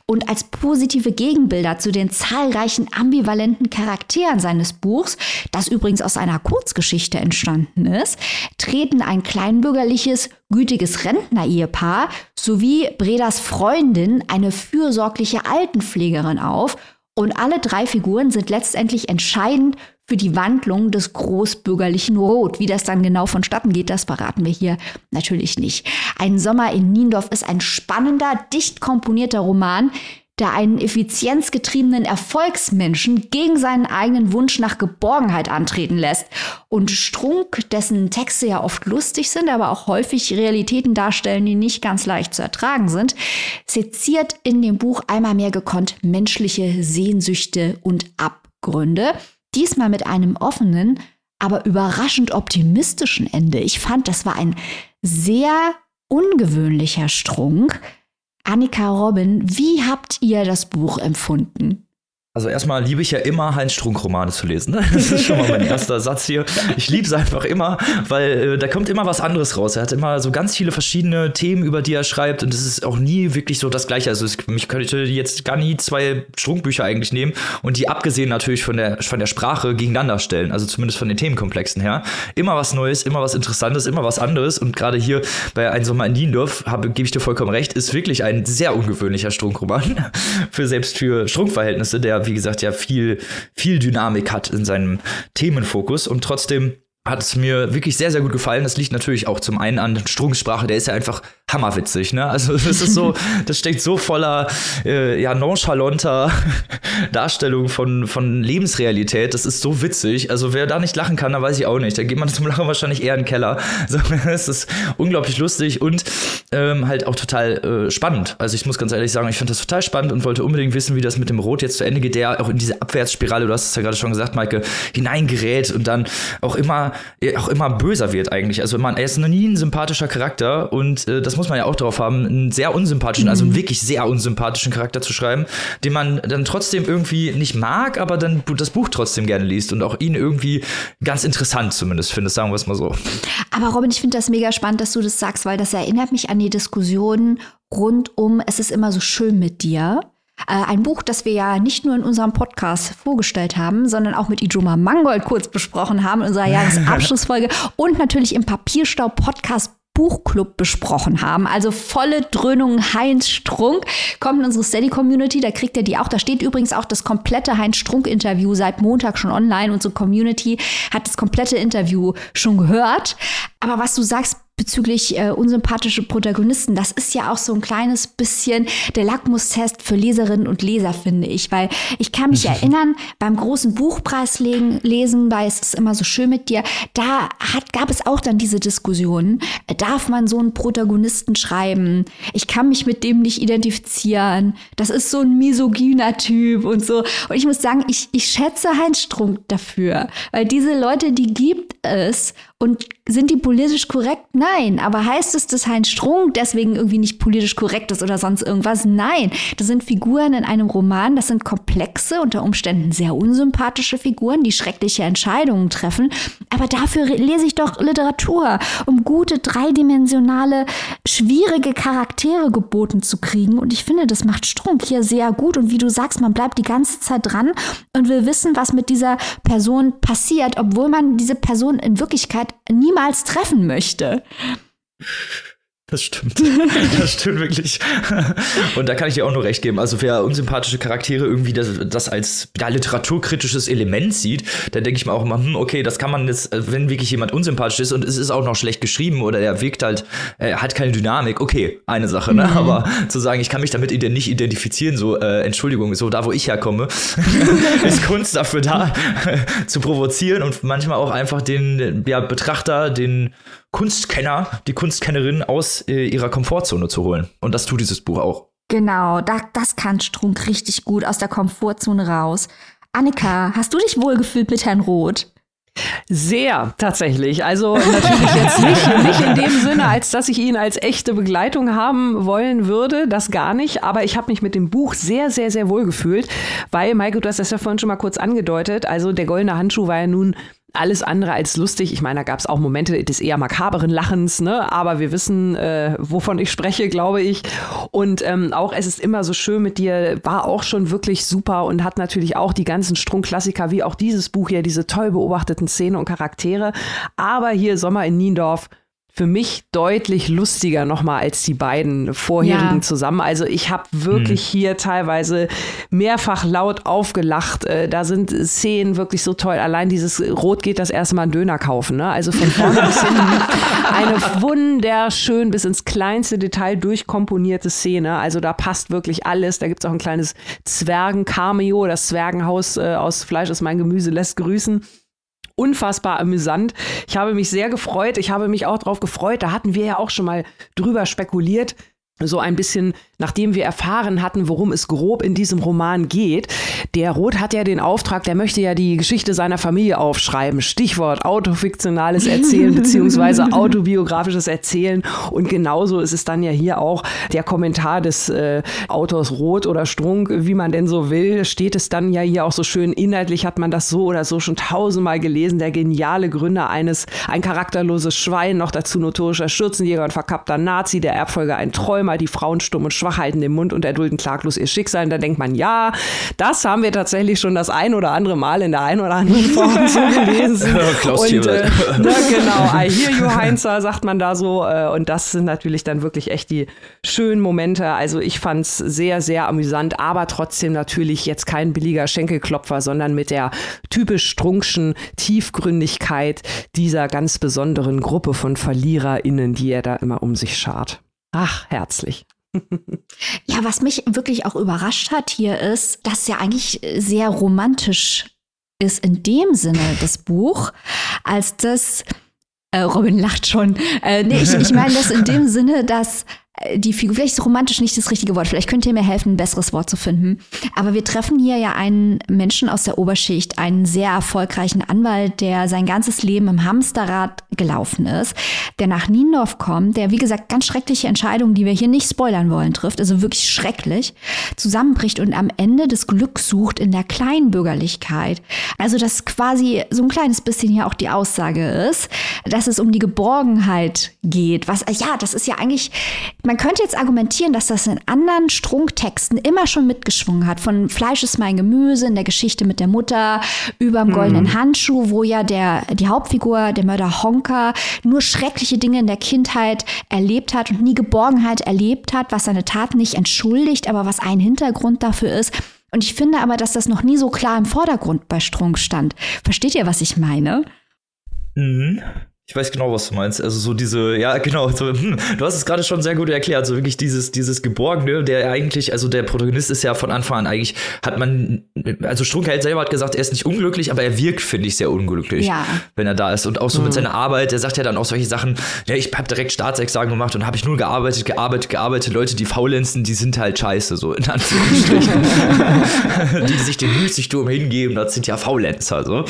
Speaker 2: Und als positive Gegenbilder zu den zahlreichen ambivalenten Charakteren seines Buchs, das übrigens aus einer Kurzgeschichte entstanden ist, treten ein kleinbürgerliches, gütiges Rentner-Ehepaar sowie Bredas Freundin, eine fürsorgliche Altenpflegerin auf und alle drei Figuren sind letztendlich entscheidend für die Wandlung des großbürgerlichen Rot. Wie das dann genau vonstatten geht, das verraten wir hier natürlich nicht. Ein Sommer in Niendorf ist ein spannender, dicht komponierter Roman, der einen effizienzgetriebenen Erfolgsmenschen gegen seinen eigenen Wunsch nach Geborgenheit antreten lässt. Und Strunk, dessen Texte ja oft lustig sind, aber auch häufig Realitäten darstellen, die nicht ganz leicht zu ertragen sind, seziert in dem Buch einmal mehr gekonnt menschliche Sehnsüchte und Abgründe. Diesmal mit einem offenen, aber überraschend optimistischen Ende. Ich fand, das war ein sehr ungewöhnlicher Strunk, Annika Robin, wie habt ihr das Buch empfunden?
Speaker 1: Also erstmal liebe ich ja immer Heinz Strunk Romane zu lesen. Ne? Das ist schon mal mein [laughs] erster Satz hier. Ich liebe es einfach immer, weil äh, da kommt immer was anderes raus. Er hat immer so ganz viele verschiedene Themen, über die er schreibt und es ist auch nie wirklich so das Gleiche. Also ich könnte jetzt gar nie zwei Strunkbücher eigentlich nehmen und die abgesehen natürlich von der, von der Sprache gegeneinander stellen. Also zumindest von den Themenkomplexen her. Immer was Neues, immer was Interessantes, immer was anderes und gerade hier bei Ein Sommer in Niendorf, gebe ich dir vollkommen recht, ist wirklich ein sehr ungewöhnlicher Strunkroman. [laughs] für selbst für Strunkverhältnisse, der wie gesagt, ja viel, viel Dynamik hat in seinem Themenfokus. Und trotzdem hat es mir wirklich sehr, sehr gut gefallen. Das liegt natürlich auch zum einen an Strunks Sprache, der ist ja einfach hammerwitzig, ne? Also das ist so, [laughs] das steckt so voller äh, ja, nonchalanter [laughs] Darstellung von, von Lebensrealität. Das ist so witzig. Also wer da nicht lachen kann, da weiß ich auch nicht. Da geht man [laughs] zum Lachen wahrscheinlich eher in den Keller. Also, es ist unglaublich lustig und ähm, halt auch total äh, spannend. Also ich muss ganz ehrlich sagen, ich fand das total spannend und wollte unbedingt wissen, wie das mit dem Rot jetzt zu Ende geht, der auch in diese Abwärtsspirale, du hast es ja gerade schon gesagt, Maike, hineingerät und dann auch immer, auch immer böser wird eigentlich. Also man, er ist noch nie ein sympathischer Charakter und äh, das muss man ja auch drauf haben, einen sehr unsympathischen, also einen mhm. wirklich sehr unsympathischen Charakter zu schreiben, den man dann trotzdem irgendwie nicht mag, aber dann das Buch trotzdem gerne liest und auch ihn irgendwie ganz interessant zumindest findet, sagen wir es mal so.
Speaker 2: Aber Robin, ich finde das mega spannend, dass du das sagst, weil das erinnert mich an die Diskussionen rund um Es ist immer so schön mit dir. Äh, ein Buch, das wir ja nicht nur in unserem Podcast vorgestellt haben, sondern auch mit Ijoma Mangold kurz besprochen haben in unserer [laughs] Jahresabschlussfolge und natürlich im Papierstau-Podcast Buchclub besprochen haben. Also volle Dröhnung Heinz Strunk kommt in unsere Steady-Community, da kriegt ihr die auch. Da steht übrigens auch das komplette Heinz Strunk-Interview seit Montag schon online. Unsere Community hat das komplette Interview schon gehört. Aber was du sagst, bezüglich äh, unsympathische Protagonisten, das ist ja auch so ein kleines bisschen der Lackmustest für Leserinnen und Leser, finde ich. Weil ich kann mich [laughs] erinnern, beim großen Buchpreis lesen, weil es ist immer so schön mit dir, da hat, gab es auch dann diese Diskussion, darf man so einen Protagonisten schreiben? Ich kann mich mit dem nicht identifizieren. Das ist so ein misogyner Typ und so. Und ich muss sagen, ich, ich schätze Heinz Strunk dafür, weil diese Leute, die gibt es und sind die politisch korrekt? Nein. Aber heißt es, dass Heinz Strunk deswegen irgendwie nicht politisch korrekt ist oder sonst irgendwas? Nein. Das sind Figuren in einem Roman, das sind komplexe, unter Umständen sehr unsympathische Figuren, die schreckliche Entscheidungen treffen. Aber dafür lese ich doch Literatur, um gute, dreidimensionale, schwierige Charaktere geboten zu kriegen. Und ich finde, das macht Strunk hier sehr gut. Und wie du sagst, man bleibt die ganze Zeit dran und will wissen, was mit dieser Person passiert, obwohl man diese Person in Wirklichkeit niemals treffen möchte.
Speaker 1: Das stimmt. [laughs] Das stimmt wirklich. Und da kann ich dir auch nur recht geben. Also wer unsympathische Charaktere irgendwie das, das als ja, literaturkritisches Element sieht, dann denke ich mir auch immer, hm, okay, das kann man jetzt, äh, wenn wirklich jemand unsympathisch ist und es ist auch noch schlecht geschrieben oder er wirkt halt, er hat keine Dynamik, okay, eine Sache, ne? Mhm. Aber zu sagen, ich kann mich damit nicht identifizieren, so, äh, Entschuldigung, so da, wo ich herkomme, [laughs] ist Kunst dafür da, [laughs] zu provozieren und manchmal auch einfach den ja, Betrachter, den Kunstkenner, die Kunstkennerin aus äh, ihrer Komfortzone zu holen. Und das tut dieses Buch auch.
Speaker 2: Genau, da, das kann Strunk richtig gut aus der Komfortzone raus. Annika, hast du dich wohlgefühlt mit Herrn Roth?
Speaker 3: Sehr, tatsächlich. Also natürlich jetzt [laughs] nicht, nicht in dem Sinne, als dass ich ihn als echte Begleitung haben wollen würde, das gar nicht. Aber ich habe mich mit dem Buch sehr, sehr, sehr wohl gefühlt, weil, Michael, du hast das ja vorhin schon mal kurz angedeutet. Also der goldene Handschuh war ja nun alles andere als lustig. Ich meine, da gab es auch Momente des eher makaberen Lachens, ne? aber wir wissen, äh, wovon ich spreche, glaube ich. Und ähm, auch Es ist immer so schön mit dir war auch schon wirklich super und hat natürlich auch die ganzen Strunk-Klassiker, wie auch dieses Buch hier, diese toll beobachteten Szenen und Charaktere. Aber hier Sommer in Niendorf für mich deutlich lustiger nochmal als die beiden vorherigen ja. zusammen. Also ich habe wirklich hm. hier teilweise mehrfach laut aufgelacht. Äh, da sind Szenen wirklich so toll. Allein dieses Rot geht das erste Mal einen Döner kaufen. Ne? Also von vorne [laughs] bis hinten eine wunderschön bis ins kleinste Detail durchkomponierte Szene. Also da passt wirklich alles. Da gibt es auch ein kleines Zwergen-Cameo. Das Zwergenhaus äh, aus Fleisch ist mein Gemüse lässt grüßen unfassbar amüsant. Ich habe mich sehr gefreut. Ich habe mich auch darauf gefreut. Da hatten wir ja auch schon mal drüber spekuliert, so ein bisschen, nachdem wir erfahren hatten, worum es grob in diesem Roman geht. Der Roth hat ja den Auftrag, der möchte ja die Geschichte seiner Familie aufschreiben. Stichwort autofiktionales Erzählen [laughs] beziehungsweise autobiografisches Erzählen. Und genauso ist es dann ja hier auch der Kommentar des äh, Autors Roth oder Strunk, wie man denn so will, steht es dann ja hier auch so schön. Inhaltlich hat man das so oder so schon tausendmal gelesen. Der geniale Gründer eines, ein charakterloses Schwein, noch dazu notorischer Schürzenjäger und verkappter Nazi, der Erbfolger ein Träumer die Frauen stumm und schwach halten den Mund und erdulden klaglos ihr Schicksal. Und da denkt man, ja, das haben wir tatsächlich schon das ein oder andere Mal in der ein oder anderen [laughs] Form so gelesen.
Speaker 1: Klaus und, äh,
Speaker 3: ne, genau, I hear you, Heinzer, sagt man da so. Äh, und das sind natürlich dann wirklich echt die schönen Momente. Also ich fand es sehr, sehr amüsant, aber trotzdem natürlich jetzt kein billiger Schenkelklopfer, sondern mit der typisch strunkschen Tiefgründigkeit dieser ganz besonderen Gruppe von VerliererInnen, die er da immer um sich schart. Ach, herzlich.
Speaker 2: Ja, was mich wirklich auch überrascht hat hier ist, dass ja eigentlich sehr romantisch ist in dem Sinne das Buch, als das äh, Robin lacht schon. Äh, nee, ich, ich meine das in dem [laughs] Sinne, dass die Figur, vielleicht ist romantisch nicht das richtige Wort, vielleicht könnt ihr mir helfen, ein besseres Wort zu finden. Aber wir treffen hier ja einen Menschen aus der Oberschicht, einen sehr erfolgreichen Anwalt, der sein ganzes Leben im Hamsterrad gelaufen ist, der nach Niendorf kommt, der, wie gesagt, ganz schreckliche Entscheidungen, die wir hier nicht spoilern wollen, trifft, also wirklich schrecklich, zusammenbricht und am Ende des Glücks sucht in der Kleinbürgerlichkeit. Also, dass quasi so ein kleines bisschen hier auch die Aussage ist, dass es um die Geborgenheit geht. Was, ja, das ist ja eigentlich, man könnte jetzt argumentieren, dass das in anderen Strunktexten immer schon mitgeschwungen hat. Von Fleisch ist mein Gemüse, in der Geschichte mit der Mutter, überm goldenen mhm. Handschuh, wo ja der, die Hauptfigur, der Mörder Honka, nur schreckliche Dinge in der Kindheit erlebt hat und nie Geborgenheit erlebt hat, was seine Taten nicht entschuldigt, aber was ein Hintergrund dafür ist. Und ich finde aber, dass das noch nie so klar im Vordergrund bei Strunk stand. Versteht ihr, was ich meine?
Speaker 1: Mhm. Ich weiß genau, was du meinst. Also so diese, ja genau, so, hm, du hast es gerade schon sehr gut erklärt. So wirklich dieses, dieses Geborgene, der eigentlich, also der Protagonist ist ja von Anfang an eigentlich, hat man, also Strunkheld selber hat gesagt, er ist nicht unglücklich, aber er wirkt, finde ich, sehr unglücklich, ja. wenn er da ist. Und auch so mhm. mit seiner Arbeit, er sagt ja dann auch solche Sachen, ja, ich habe direkt Staatsexamen gemacht und habe ich nur gearbeitet, gearbeitet, gearbeitet. Leute, die faulenzen, die sind halt scheiße, so in Anführungsstrichen. [laughs] die, sich den Müßigtum hingeben, das sind ja Faulenzer, so.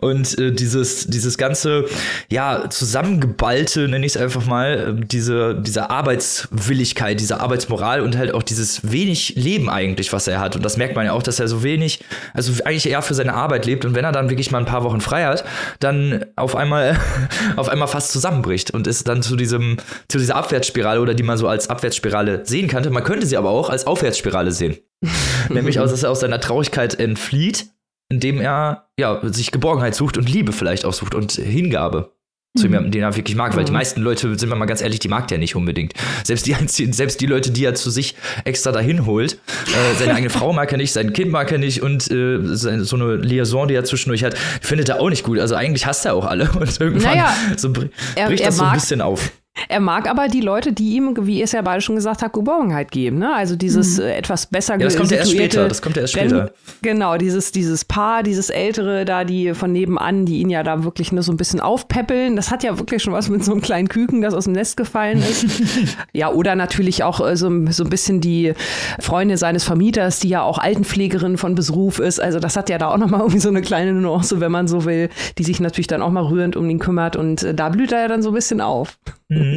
Speaker 1: Und äh, dieses, dieses ganze, ja, zusammengeballte, nenne ich es einfach mal, ähm, diese, diese Arbeitswilligkeit, diese Arbeitsmoral und halt auch dieses wenig Leben eigentlich, was er hat. Und das merkt man ja auch, dass er so wenig, also eigentlich eher für seine Arbeit lebt. Und wenn er dann wirklich mal ein paar Wochen frei hat, dann auf einmal, [laughs] auf einmal fast zusammenbricht und ist dann zu diesem, zu dieser Abwärtsspirale oder die man so als Abwärtsspirale sehen könnte. Man könnte sie aber auch als Aufwärtsspirale sehen. [laughs] Nämlich aus, dass er aus seiner Traurigkeit entflieht, indem er ja sich Geborgenheit sucht und Liebe vielleicht auch sucht und Hingabe. Zu mhm. jemandem, den er wirklich mag, weil die mhm. meisten Leute, sind wir mal ganz ehrlich, die mag der nicht unbedingt. Selbst die, selbst die Leute, die er zu sich extra dahin holt, äh, seine eigene Frau mag er nicht, sein Kind mag er nicht und äh, so eine Liaison, die er zwischendurch hat, findet er auch nicht gut. Also eigentlich hasst er auch alle [laughs] und irgendwann naja, so bricht er, er das so ein bisschen auf.
Speaker 3: Er mag aber die Leute, die ihm, wie ihr es ja beide schon gesagt habt, Geborgenheit geben. Ne? Also dieses mhm. äh, etwas besser
Speaker 1: ja, das kommt ja erst später. Das kommt ja erst später.
Speaker 3: Genau, dieses, dieses Paar, dieses Ältere da, die von nebenan, die ihn ja da wirklich nur so ein bisschen aufpäppeln. Das hat ja wirklich schon was mit so einem kleinen Küken, das aus dem Nest gefallen ist. [laughs] ja, oder natürlich auch äh, so, so ein bisschen die Freundin seines Vermieters, die ja auch Altenpflegerin von Beruf ist. Also das hat ja da auch nochmal irgendwie so eine kleine Nuance, wenn man so will, die sich natürlich dann auch mal rührend um ihn kümmert. Und äh, da blüht er ja dann so ein bisschen auf. Mhm.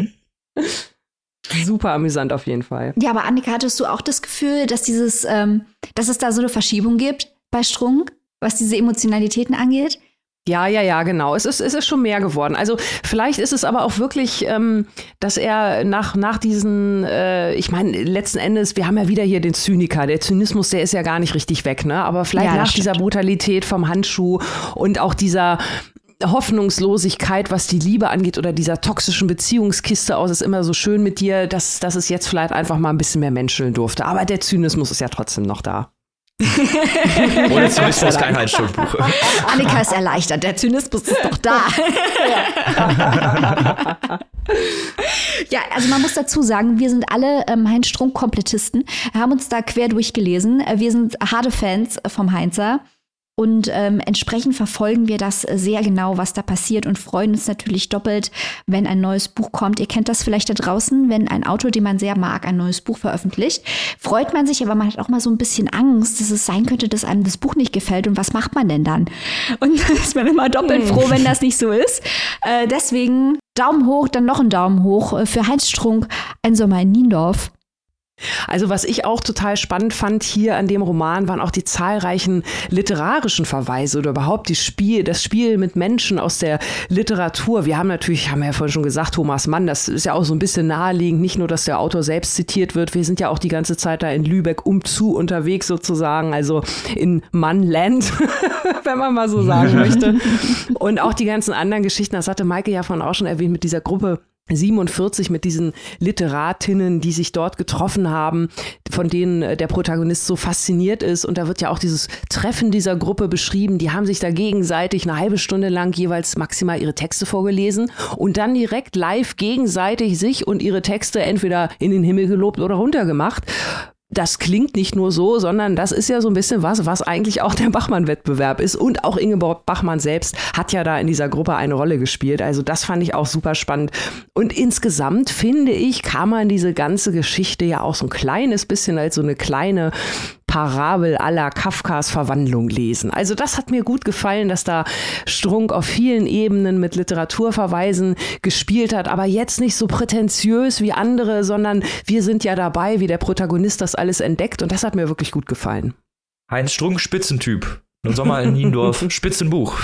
Speaker 3: [laughs] Super amüsant auf jeden Fall.
Speaker 2: Ja, aber Annika, hattest du auch das Gefühl, dass dieses, ähm, dass es da so eine Verschiebung gibt bei Strunk, was diese Emotionalitäten angeht?
Speaker 3: Ja, ja, ja, genau. Es ist, es ist schon mehr geworden. Also vielleicht ist es aber auch wirklich, ähm, dass er nach, nach diesen, äh, ich meine, letzten Endes, wir haben ja wieder hier den Zyniker. Der Zynismus, der ist ja gar nicht richtig weg, ne? Aber vielleicht ja, nach dieser Brutalität vom Handschuh und auch dieser, Hoffnungslosigkeit, was die Liebe angeht oder dieser toxischen Beziehungskiste aus, ist immer so schön mit dir, dass, dass es jetzt vielleicht einfach mal ein bisschen mehr menscheln durfte. Aber der Zynismus ist ja trotzdem noch da. [laughs]
Speaker 1: Ohne Zynismus kein Heinz-Strunk-Buch. [laughs]
Speaker 2: Annika ist erleichtert, der Zynismus ist doch da. [laughs] ja, also man muss dazu sagen, wir sind alle ähm, Heinz Strunk-Komplettisten, haben uns da quer durchgelesen. Wir sind harte Fans vom Heinzer. Und ähm, entsprechend verfolgen wir das sehr genau, was da passiert und freuen uns natürlich doppelt, wenn ein neues Buch kommt. Ihr kennt das vielleicht da draußen, wenn ein Autor, den man sehr mag, ein neues Buch veröffentlicht. Freut man sich, aber man hat auch mal so ein bisschen Angst, dass es sein könnte, dass einem das Buch nicht gefällt. Und was macht man denn dann? Und [laughs] dann ist man immer doppelt froh, wenn das nicht so ist. Äh, deswegen Daumen hoch, dann noch ein Daumen hoch äh, für Heinz Strunk, ein Sommer in Niendorf.
Speaker 3: Also was ich auch total spannend fand hier an dem Roman waren auch die zahlreichen literarischen Verweise oder überhaupt die Spiel, das Spiel mit Menschen aus der Literatur. Wir haben natürlich, haben wir ja vorhin schon gesagt, Thomas Mann, das ist ja auch so ein bisschen naheliegend, nicht nur, dass der Autor selbst zitiert wird, wir sind ja auch die ganze Zeit da in Lübeck umzu unterwegs sozusagen, also in Mannland, [laughs] wenn man mal so sagen [laughs] möchte. Und auch die ganzen anderen Geschichten, das hatte Maike ja vorhin auch schon erwähnt mit dieser Gruppe 47 mit diesen Literatinnen, die sich dort getroffen haben, von denen äh, der Protagonist so fasziniert ist. Und da wird ja auch dieses Treffen dieser Gruppe beschrieben. Die haben sich da gegenseitig eine halbe Stunde lang jeweils maximal ihre Texte vorgelesen und dann direkt live gegenseitig sich und ihre Texte entweder in den Himmel gelobt oder runtergemacht das klingt nicht nur so, sondern das ist ja so ein bisschen was, was eigentlich auch der Bachmann-Wettbewerb ist. Und auch Ingeborg Bachmann selbst hat ja da in dieser Gruppe eine Rolle gespielt. Also das fand ich auch super spannend. Und insgesamt finde ich, kann man diese ganze Geschichte ja auch so ein kleines bisschen als so eine kleine Parabel aller Kafkas Verwandlung lesen. Also das hat mir gut gefallen, dass da Strunk auf vielen Ebenen mit Literaturverweisen gespielt hat, aber jetzt nicht so prätentiös wie andere, sondern wir sind ja dabei, wie der Protagonist das alles entdeckt und das hat mir wirklich gut gefallen.
Speaker 1: Heinz Strunk, Spitzentyp. Nun Sommer in Niendorf, [laughs] Spitzenbuch.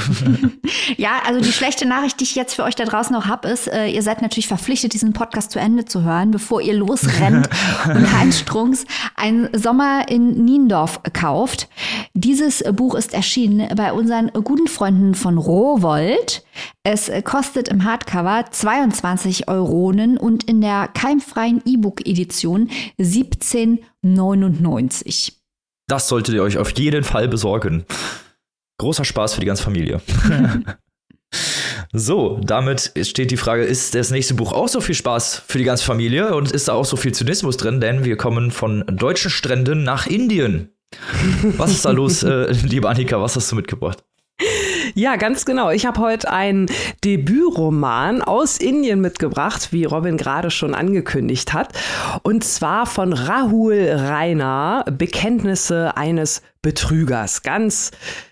Speaker 1: [laughs]
Speaker 2: ja, also die schlechte Nachricht, die ich jetzt für euch da draußen noch habe, ist, äh, ihr seid natürlich verpflichtet, diesen Podcast zu Ende zu hören, bevor ihr losrennt [laughs] und Heinz Strunks ein Sommer in Niendorf kauft. Dieses Buch ist erschienen bei unseren guten Freunden von Rowold. Es kostet im Hardcover 22 Euronen und in der keimfreien E-Book-Edition 17,99.
Speaker 1: Das solltet ihr euch auf jeden Fall besorgen. Großer Spaß für die ganze Familie. [laughs] so, damit steht die Frage, ist das nächste Buch auch so viel Spaß für die ganze Familie und ist da auch so viel Zynismus drin? Denn wir kommen von deutschen Stränden nach Indien. Was ist da los, [laughs] äh, liebe Annika? Was hast du mitgebracht?
Speaker 3: Ja, ganz genau. Ich habe heute einen Debütroman aus Indien mitgebracht, wie Robin gerade schon angekündigt hat. Und zwar von Rahul Rainer, Bekenntnisse eines Betrügers. Ganz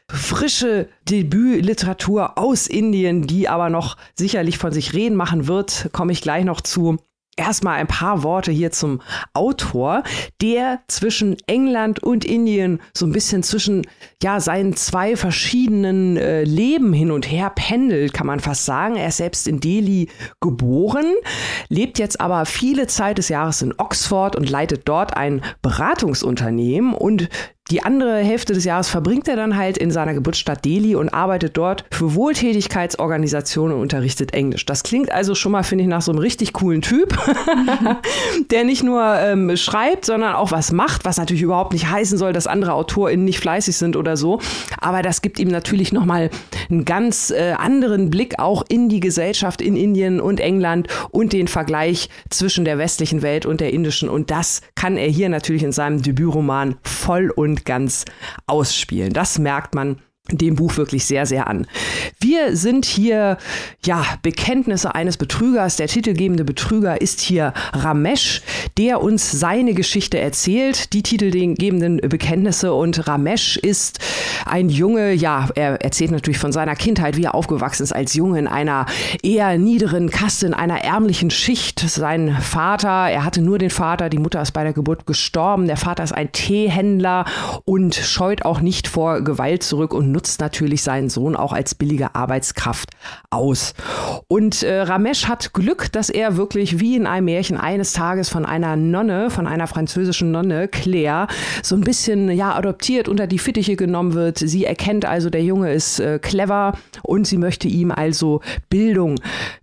Speaker 3: frische Debütliteratur aus Indien, die aber noch sicherlich von sich reden machen wird, komme ich gleich noch zu. Erstmal ein paar Worte hier zum Autor, der zwischen England und Indien so ein bisschen zwischen ja seinen zwei verschiedenen äh, Leben hin und her pendelt, kann man fast sagen. Er ist selbst in Delhi geboren, lebt jetzt aber viele Zeit des Jahres in Oxford und leitet dort ein Beratungsunternehmen und die andere Hälfte des Jahres verbringt er dann halt in seiner Geburtsstadt Delhi und arbeitet dort für Wohltätigkeitsorganisationen und unterrichtet Englisch. Das klingt also schon mal, finde ich, nach so einem richtig coolen Typ, [laughs] der nicht nur ähm, schreibt, sondern auch was macht, was natürlich überhaupt nicht heißen soll, dass andere AutorInnen nicht fleißig sind oder so. Aber das gibt ihm natürlich nochmal einen ganz äh, anderen Blick auch in die Gesellschaft in Indien und England und den Vergleich zwischen der westlichen Welt und der indischen. Und das kann er hier natürlich in seinem Debütroman voll und und ganz ausspielen. Das merkt man dem Buch wirklich sehr, sehr an. Wir sind hier, ja, Bekenntnisse eines Betrügers. Der titelgebende Betrüger ist hier Ramesh, der uns seine Geschichte erzählt, die titelgebenden Bekenntnisse. Und Ramesh ist ein Junge, ja, er erzählt natürlich von seiner Kindheit, wie er aufgewachsen ist als Junge in einer eher niederen Kaste, in einer ärmlichen Schicht. Sein Vater, er hatte nur den Vater, die Mutter ist bei der Geburt gestorben. Der Vater ist ein Teehändler und scheut auch nicht vor Gewalt zurück und nutzt natürlich seinen Sohn auch als billige Arbeitskraft aus. Und äh, Ramesh hat Glück, dass er wirklich wie in einem Märchen eines Tages von einer Nonne, von einer französischen Nonne, Claire, so ein bisschen ja adoptiert unter die Fittiche genommen wird. Sie erkennt also, der Junge ist äh, clever und sie möchte ihm also Bildung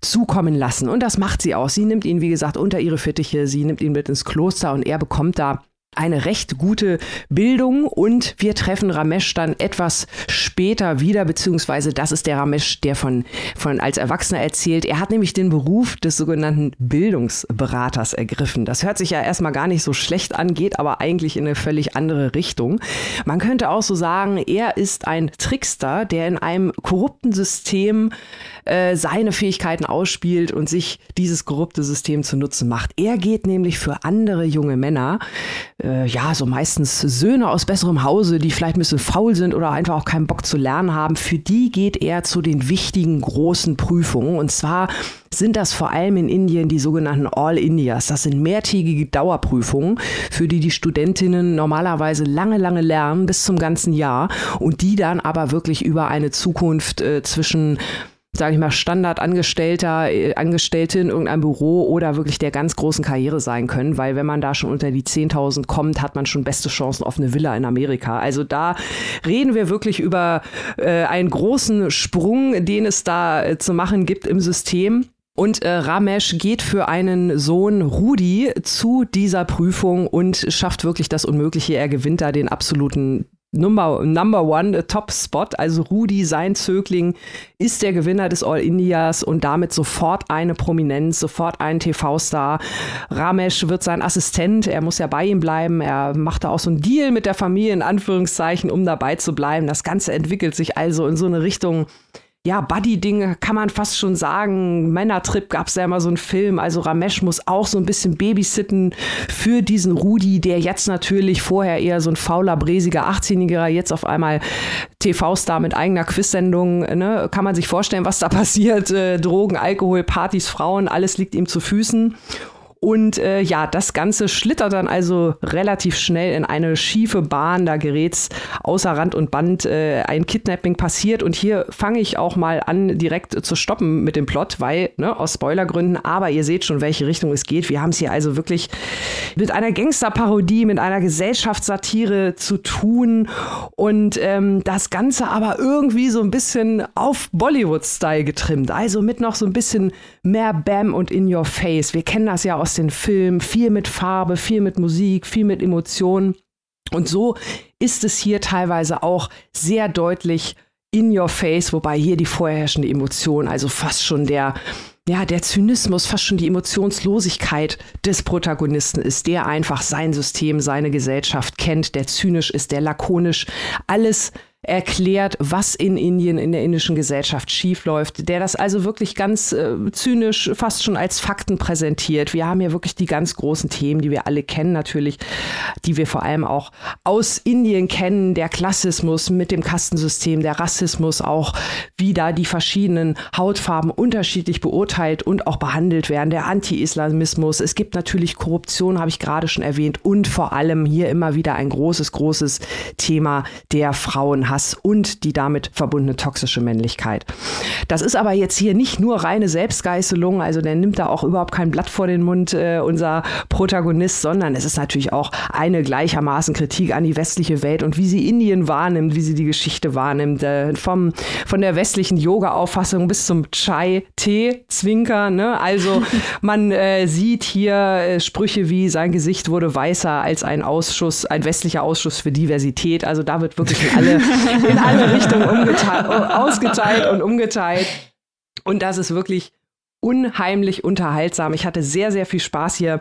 Speaker 3: zukommen lassen. Und das macht sie auch. Sie nimmt ihn, wie gesagt, unter ihre Fittiche, sie nimmt ihn mit ins Kloster und er bekommt da eine recht gute Bildung und wir treffen Ramesh dann etwas später wieder, beziehungsweise das ist der Ramesh, der von, von als Erwachsener erzählt. Er hat nämlich den Beruf des sogenannten Bildungsberaters ergriffen. Das hört sich ja erstmal gar nicht so schlecht an, geht aber eigentlich in eine völlig andere Richtung. Man könnte auch so sagen, er ist ein Trickster, der in einem korrupten System äh, seine Fähigkeiten ausspielt und sich dieses korrupte System zu Nutzen macht. Er geht nämlich für andere junge Männer, äh, ja, so meistens Söhne aus besserem Hause, die vielleicht ein bisschen faul sind oder einfach auch keinen Bock zu lernen haben, für die geht er zu den wichtigen großen Prüfungen. Und zwar sind das vor allem in Indien die sogenannten All Indias. Das sind mehrtägige Dauerprüfungen, für die die Studentinnen normalerweise lange, lange lernen, bis zum ganzen Jahr und die dann aber wirklich über eine Zukunft äh, zwischen sage ich mal, Standardangestellter, äh, Angestellte in irgendeinem Büro oder wirklich der ganz großen Karriere sein können, weil wenn man da schon unter die 10.000 kommt, hat man schon beste Chancen auf eine Villa in Amerika. Also da reden wir wirklich über äh, einen großen Sprung, den es da äh, zu machen gibt im System. Und äh, Ramesh geht für einen Sohn Rudi zu dieser Prüfung und schafft wirklich das Unmögliche. Er gewinnt da den absoluten Number, number One Top Spot. Also Rudi, sein Zögling, ist der Gewinner des All Indias und damit sofort eine Prominenz, sofort ein TV-Star. Ramesh wird sein Assistent, er muss ja bei ihm bleiben. Er macht da auch so einen Deal mit der Familie, in Anführungszeichen, um dabei zu bleiben. Das Ganze entwickelt sich also in so eine Richtung, ja, Buddy-Dinge kann man fast schon sagen. Männertrip gab es ja immer so einen Film. Also Ramesh muss auch so ein bisschen babysitten für diesen Rudi, der jetzt natürlich vorher eher so ein fauler, bräsiger 18-Jähriger, jetzt auf einmal TV-Star mit eigener Quiz-Sendung. Ne? Kann man sich vorstellen, was da [laughs] passiert? Äh, Drogen, Alkohol, Partys, Frauen, alles liegt ihm zu Füßen. Und äh, ja, das Ganze schlittert dann also relativ schnell in eine schiefe Bahn. Da gerät's außer Rand und Band äh, ein Kidnapping passiert. Und hier fange ich auch mal an, direkt zu stoppen mit dem Plot, weil, ne, aus Spoilergründen, aber ihr seht schon, welche Richtung es geht. Wir haben es hier also wirklich mit einer Gangsterparodie, mit einer Gesellschaftssatire zu tun. Und ähm, das Ganze aber irgendwie so ein bisschen auf Bollywood-Style getrimmt. Also mit noch so ein bisschen mehr Bam und in your face. Wir kennen das ja aus den Filmen, viel mit Farbe, viel mit Musik, viel mit Emotionen. Und so ist es hier teilweise auch sehr deutlich in your face, wobei hier die vorherrschende Emotion, also fast schon der, ja, der Zynismus, fast schon die Emotionslosigkeit des Protagonisten ist, der einfach sein System, seine Gesellschaft kennt, der zynisch ist, der lakonisch alles erklärt, was in Indien, in der indischen Gesellschaft schiefläuft, der das also wirklich ganz äh, zynisch fast schon als Fakten präsentiert. Wir haben hier wirklich die ganz großen Themen, die wir alle kennen natürlich, die wir vor allem auch aus Indien kennen, der Klassismus mit dem Kastensystem, der Rassismus auch, wie da die verschiedenen Hautfarben unterschiedlich beurteilt und auch behandelt werden, der Anti-Islamismus. Es gibt natürlich Korruption, habe ich gerade schon erwähnt, und vor allem hier immer wieder ein großes, großes Thema der Frauenhandel. Frauenhass und die damit verbundene toxische Männlichkeit. Das ist aber jetzt hier nicht nur reine Selbstgeißelung, also der nimmt da auch überhaupt kein Blatt vor den Mund, äh, unser Protagonist, sondern es ist natürlich auch eine gleichermaßen Kritik an die westliche Welt und wie sie Indien wahrnimmt, wie sie die Geschichte wahrnimmt, äh, vom, von der westlichen Yoga-Auffassung bis zum Chai-Tee-Zwinker. Ne? Also [laughs] man äh, sieht hier äh, Sprüche wie sein Gesicht wurde weißer als ein Ausschuss, ein westlicher Ausschuss für Diversität. Also da wird wirklich in alle, [laughs] [laughs] in alle Richtungen ausgeteilt und umgeteilt. Und das ist wirklich unheimlich unterhaltsam. Ich hatte sehr, sehr viel Spaß hier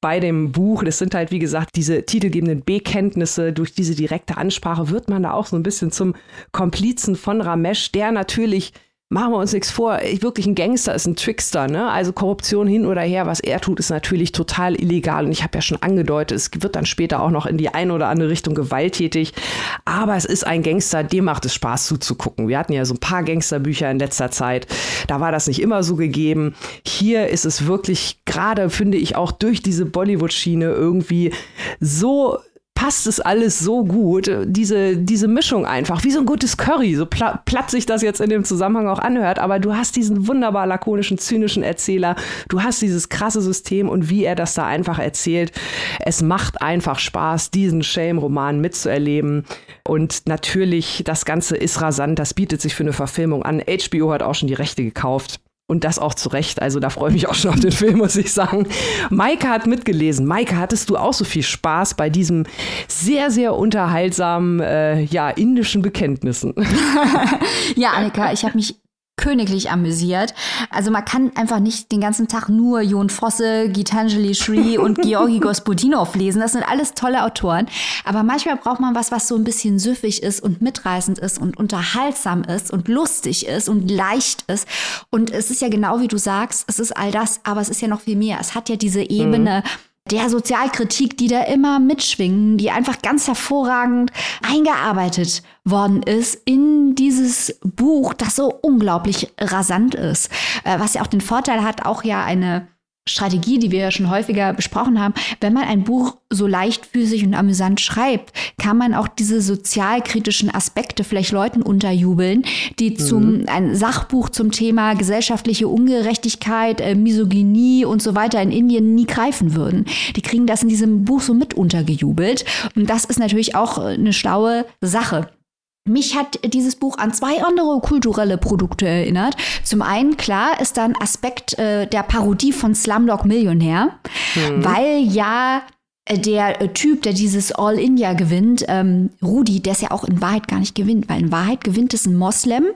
Speaker 3: bei dem Buch. Das sind halt, wie gesagt, diese titelgebenden Bekenntnisse. Durch diese direkte Ansprache wird man da auch so ein bisschen zum Komplizen von Ramesh, der natürlich machen wir uns nichts vor, wirklich ein Gangster ist ein Trickster, ne? Also Korruption hin oder her, was er tut, ist natürlich total illegal. Und ich habe ja schon angedeutet, es wird dann später auch noch in die eine oder andere Richtung gewalttätig. Aber es ist ein Gangster, dem macht es Spaß zuzugucken. Wir hatten ja so ein paar Gangsterbücher in letzter Zeit. Da war das nicht immer so gegeben. Hier ist es wirklich, gerade finde ich auch durch diese Bollywood-Schiene irgendwie so passt es alles so gut. Diese, diese Mischung einfach, wie so ein gutes Curry, so pla platt sich das jetzt in dem Zusammenhang auch anhört, aber du hast diesen wunderbar lakonischen, zynischen Erzähler, du hast dieses krasse System und wie er das da einfach erzählt. Es macht einfach Spaß, diesen Shame-Roman mitzuerleben. Und natürlich, das Ganze ist rasant, das bietet sich für eine Verfilmung an. HBO hat auch schon die Rechte gekauft. Und das auch zu Recht. Also da freue ich mich auch schon auf den Film, muss ich sagen. Maike hat mitgelesen. Maike, hattest du auch so viel Spaß bei diesem sehr, sehr unterhaltsamen, äh, ja, indischen Bekenntnissen? [laughs]
Speaker 2: ja, Annika, ich habe mich königlich amüsiert. Also man kann einfach nicht den ganzen Tag nur Jon Fosse, Gitanjali Shri [laughs] und Georgi Gospodinov lesen. Das sind alles tolle Autoren. Aber manchmal braucht man was, was so ein bisschen süffig ist und mitreißend ist und unterhaltsam ist und lustig ist und leicht ist. Und es ist ja genau wie du sagst, es ist all das, aber es ist ja noch viel mehr. Es hat ja diese Ebene, mhm der Sozialkritik, die da immer mitschwingen, die einfach ganz hervorragend eingearbeitet worden ist in dieses Buch, das so unglaublich rasant ist. Äh, was ja auch den Vorteil hat, auch ja eine Strategie, die wir ja schon häufiger besprochen haben, wenn man ein Buch so leichtfüßig und amüsant schreibt, kann man auch diese sozialkritischen Aspekte vielleicht Leuten unterjubeln, die mhm. zum ein Sachbuch zum Thema gesellschaftliche Ungerechtigkeit, äh, Misogynie und so weiter in Indien nie greifen würden. Die kriegen das in diesem Buch so mit untergejubelt und das ist natürlich auch eine schlaue Sache. Mich hat dieses Buch an zwei andere kulturelle Produkte erinnert. Zum einen, klar, ist da ein Aspekt äh, der Parodie von Slumdog Millionär, mhm. weil ja äh, der äh, Typ, der dieses All India gewinnt, ähm, Rudi, der es ja auch in Wahrheit gar nicht gewinnt, weil in Wahrheit gewinnt es ein Moslem,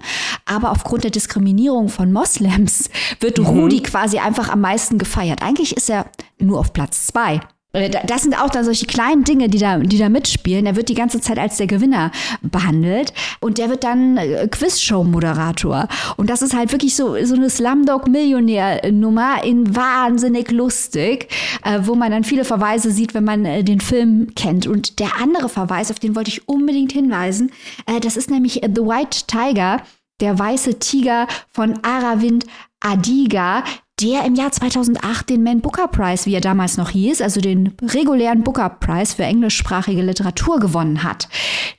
Speaker 2: aber aufgrund der Diskriminierung von Moslems [laughs] wird mhm. Rudi quasi einfach am meisten gefeiert. Eigentlich ist er nur auf Platz zwei. Äh, das sind auch da solche kleinen Dinge, die da, die da mitspielen. Er wird die ganze Zeit als der Gewinner behandelt und der wird dann äh, Quizshow-Moderator. Und das ist halt wirklich so, so eine Slumdog-Millionär-Nummer in wahnsinnig lustig, äh, wo man dann viele Verweise sieht, wenn man den Film kennt. Und der andere Verweis, auf den wollte ich unbedingt hinweisen, das ist nämlich The White Tiger, der weiße Tiger von Aravind Adiga, der im Jahr 2008 den Man Booker Prize, wie er damals noch hieß, also den regulären Booker Prize für englischsprachige Literatur gewonnen hat.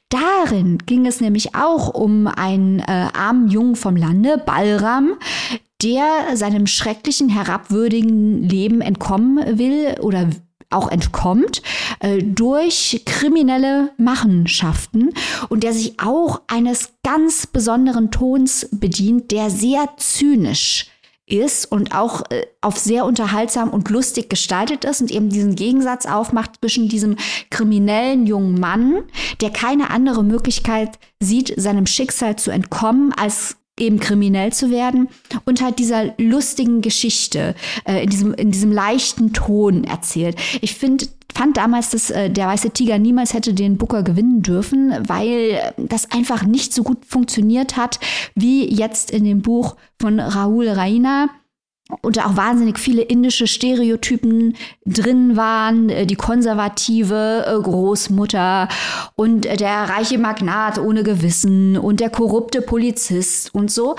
Speaker 2: Darin ging es nämlich auch um einen äh, armen Jungen vom Lande, Balram, der seinem schrecklichen, herabwürdigen Leben entkommen will oder auch entkommt äh, durch kriminelle Machenschaften und der sich auch eines ganz besonderen Tons bedient, der sehr zynisch ist und auch äh, auf sehr unterhaltsam und lustig gestaltet ist und eben diesen Gegensatz aufmacht zwischen diesem kriminellen jungen Mann, der keine andere Möglichkeit sieht, seinem Schicksal zu entkommen, als eben kriminell zu werden und halt dieser lustigen Geschichte äh, in diesem in diesem leichten Ton erzählt. Ich finde fand damals, dass äh, der weiße Tiger niemals hätte den Booker gewinnen dürfen, weil das einfach nicht so gut funktioniert hat wie jetzt in dem Buch von Raoul Reina und auch wahnsinnig viele indische Stereotypen drin waren. Äh, die konservative äh, Großmutter und äh, der reiche Magnat ohne Gewissen und der korrupte Polizist und so.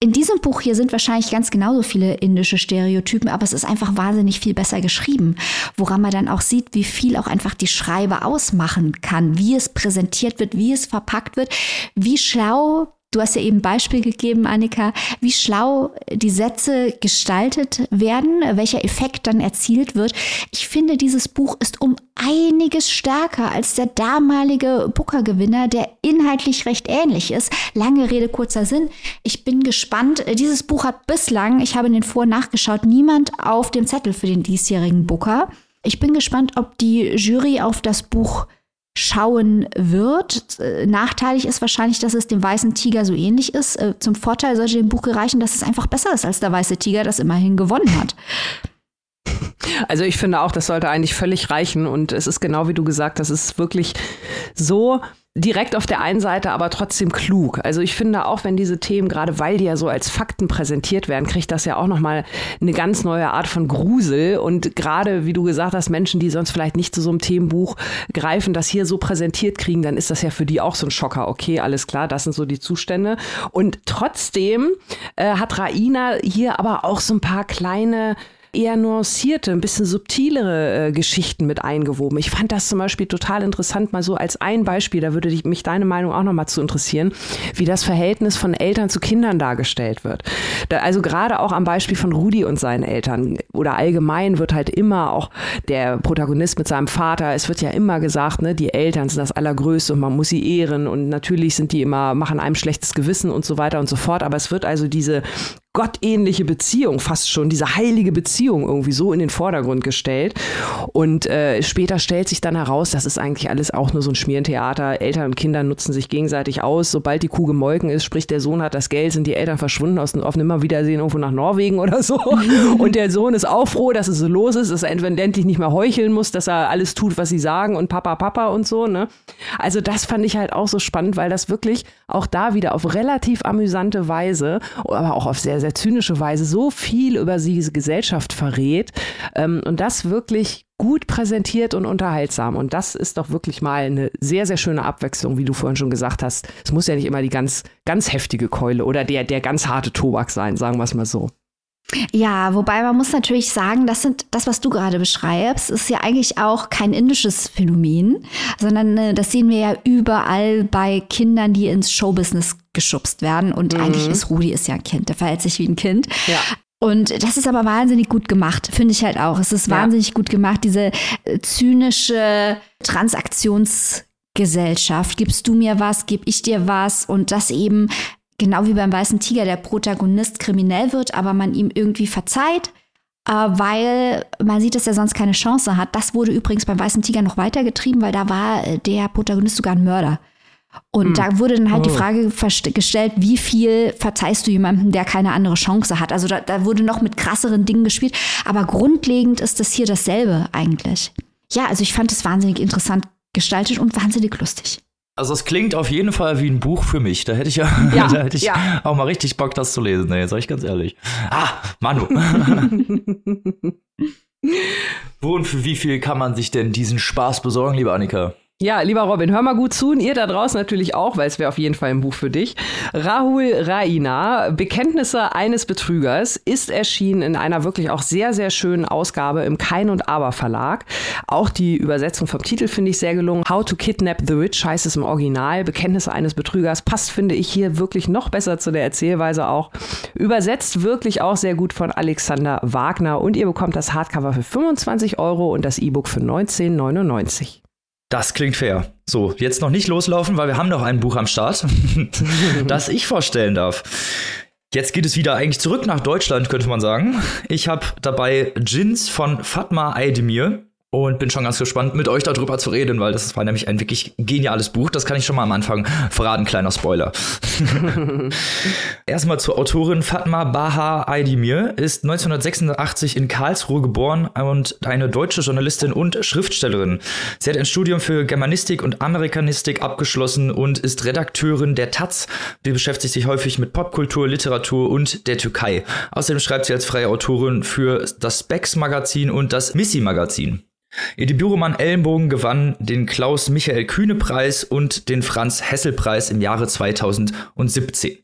Speaker 2: In diesem Buch hier sind wahrscheinlich ganz genauso viele indische Stereotypen, aber es ist einfach wahnsinnig viel besser geschrieben, woran man dann auch sieht, wie viel auch einfach die Schreibe ausmachen kann, wie es präsentiert wird, wie es verpackt wird, wie schlau Du hast ja eben Beispiel gegeben, Annika, wie schlau die Sätze gestaltet werden, welcher Effekt dann erzielt wird. Ich finde, dieses Buch ist um einiges stärker als der damalige Booker-Gewinner, der inhaltlich recht ähnlich ist. Lange Rede, kurzer Sinn. Ich bin gespannt. Dieses Buch hat bislang, ich habe in den Vor- nachgeschaut, niemand auf dem Zettel für den diesjährigen Booker. Ich bin gespannt, ob die Jury auf das Buch schauen wird. Äh, nachteilig ist wahrscheinlich, dass es dem weißen Tiger so ähnlich ist. Äh, zum Vorteil sollte dem Buch gereichen, dass es einfach besser ist als der weiße Tiger, das immerhin gewonnen hat. [laughs]
Speaker 3: Also ich finde auch, das sollte eigentlich völlig reichen. Und es ist genau wie du gesagt es ist wirklich so direkt auf der einen Seite, aber trotzdem klug. Also ich finde auch, wenn diese Themen, gerade weil die ja so als Fakten präsentiert werden, kriegt das ja auch nochmal eine ganz neue Art von Grusel. Und gerade, wie du gesagt hast, Menschen, die sonst vielleicht nicht zu so einem Themenbuch greifen, das hier so präsentiert kriegen, dann ist das ja für die auch so ein Schocker. Okay, alles klar, das sind so die Zustände. Und trotzdem äh, hat Raina hier aber auch so ein paar kleine eher nuancierte, ein bisschen subtilere äh, Geschichten mit eingewoben. Ich fand das zum Beispiel total interessant, mal so als ein Beispiel, da würde mich deine Meinung auch nochmal zu interessieren, wie das Verhältnis von Eltern zu Kindern dargestellt wird. Da, also gerade auch am Beispiel von Rudi und seinen Eltern oder allgemein wird halt immer auch der Protagonist mit seinem Vater, es wird ja immer gesagt, ne, die Eltern sind das Allergrößte und man muss sie ehren und natürlich sind die immer, machen einem schlechtes Gewissen und so weiter und so fort, aber es wird also diese gottähnliche Beziehung, fast schon diese heilige Beziehung irgendwie so in den Vordergrund gestellt. Und äh, später stellt sich dann heraus, das ist eigentlich alles auch nur so ein Schmierentheater. Eltern und Kinder nutzen sich gegenseitig aus. Sobald die Kuh gemolken ist, sprich der Sohn hat das Geld, sind die Eltern verschwunden aus, auf Nimmerwiedersehen irgendwo nach Norwegen oder so. [laughs] Und der Sohn ist auch froh, dass es so los ist, dass er endlich nicht mehr heucheln muss, dass er alles tut, was sie sagen und Papa, Papa und so. Ne? Also das fand ich halt auch so spannend, weil das wirklich auch da wieder auf relativ amüsante Weise, aber auch auf sehr, sehr zynische Weise so viel über diese Gesellschaft verrät ähm, und das wirklich gut präsentiert und unterhaltsam. Und das ist doch wirklich mal eine sehr, sehr schöne Abwechslung, wie du vorhin schon gesagt hast. Es muss ja nicht immer die ganz, ganz heftige Keule oder der, der ganz harte Tobak sein, sagen wir es mal so.
Speaker 2: Ja, wobei man muss natürlich sagen, das sind das, was du gerade beschreibst, ist ja eigentlich auch kein indisches Phänomen, sondern äh, das sehen wir ja überall bei Kindern, die ins Showbusiness geschubst werden. Und mhm. eigentlich ist Rudi ist ja ein Kind, der verhält sich wie ein Kind. Ja. Und das ist aber wahnsinnig gut gemacht, finde ich halt auch. Es ist ja. wahnsinnig gut gemacht, diese äh, zynische Transaktionsgesellschaft. Gibst du mir was, gebe ich dir was und das eben genau wie beim Weißen Tiger der Protagonist kriminell wird, aber man ihm irgendwie verzeiht, äh, weil man sieht, dass er sonst keine Chance hat. Das wurde übrigens beim Weißen Tiger noch weitergetrieben, weil da war der Protagonist sogar ein Mörder. Und hm. da wurde dann halt oh. die Frage gestellt, wie viel verzeihst du jemandem, der keine andere Chance hat? Also da, da wurde noch mit krasseren Dingen gespielt. Aber grundlegend ist das hier dasselbe eigentlich. Ja, also ich fand es wahnsinnig interessant gestaltet und wahnsinnig lustig.
Speaker 1: Also es klingt auf jeden Fall wie ein Buch für mich. Da hätte ich ja, [laughs] ja da hätte ich ja. auch mal richtig Bock, das zu lesen. Nee, sag ich ganz ehrlich. Ah, Manu. [laughs] Wo und für wie viel kann man sich denn diesen Spaß besorgen, liebe Annika?
Speaker 3: Ja, lieber Robin, hör mal gut zu und ihr da draußen natürlich auch, weil es wäre auf jeden Fall ein Buch für dich. Rahul Raina, Bekenntnisse eines Betrügers, ist erschienen in einer wirklich auch sehr, sehr schönen Ausgabe im Kein und Aber Verlag. Auch die Übersetzung vom Titel finde ich sehr gelungen. How to Kidnap the Rich heißt es im Original. Bekenntnisse eines Betrügers passt, finde ich, hier wirklich noch besser zu der Erzählweise auch. Übersetzt wirklich auch sehr gut von Alexander Wagner und ihr bekommt das Hardcover für 25 Euro und das E-Book für 19,99.
Speaker 1: Das klingt fair. So, jetzt noch nicht loslaufen, weil wir haben noch ein Buch am Start, [laughs] das ich vorstellen darf. Jetzt geht es wieder eigentlich zurück nach Deutschland, könnte man sagen. Ich habe dabei Jins von Fatma Aydemir. Und bin schon ganz gespannt, mit euch darüber zu reden, weil das war nämlich ein wirklich geniales Buch. Das kann ich schon mal am Anfang verraten, kleiner Spoiler. [laughs] Erstmal zur Autorin Fatma Baha Aydemir ist 1986 in Karlsruhe geboren und eine deutsche Journalistin und Schriftstellerin. Sie hat ein Studium für Germanistik und Amerikanistik abgeschlossen und ist Redakteurin der Taz. Sie beschäftigt sich häufig mit Popkultur, Literatur und der Türkei. Außerdem schreibt sie als freie Autorin für das Specs Magazin und das Missy Magazin. Ihr Debütroman Ellenbogen gewann den Klaus-Michael-Kühne-Preis und den Franz-Hessel-Preis im Jahre 2017.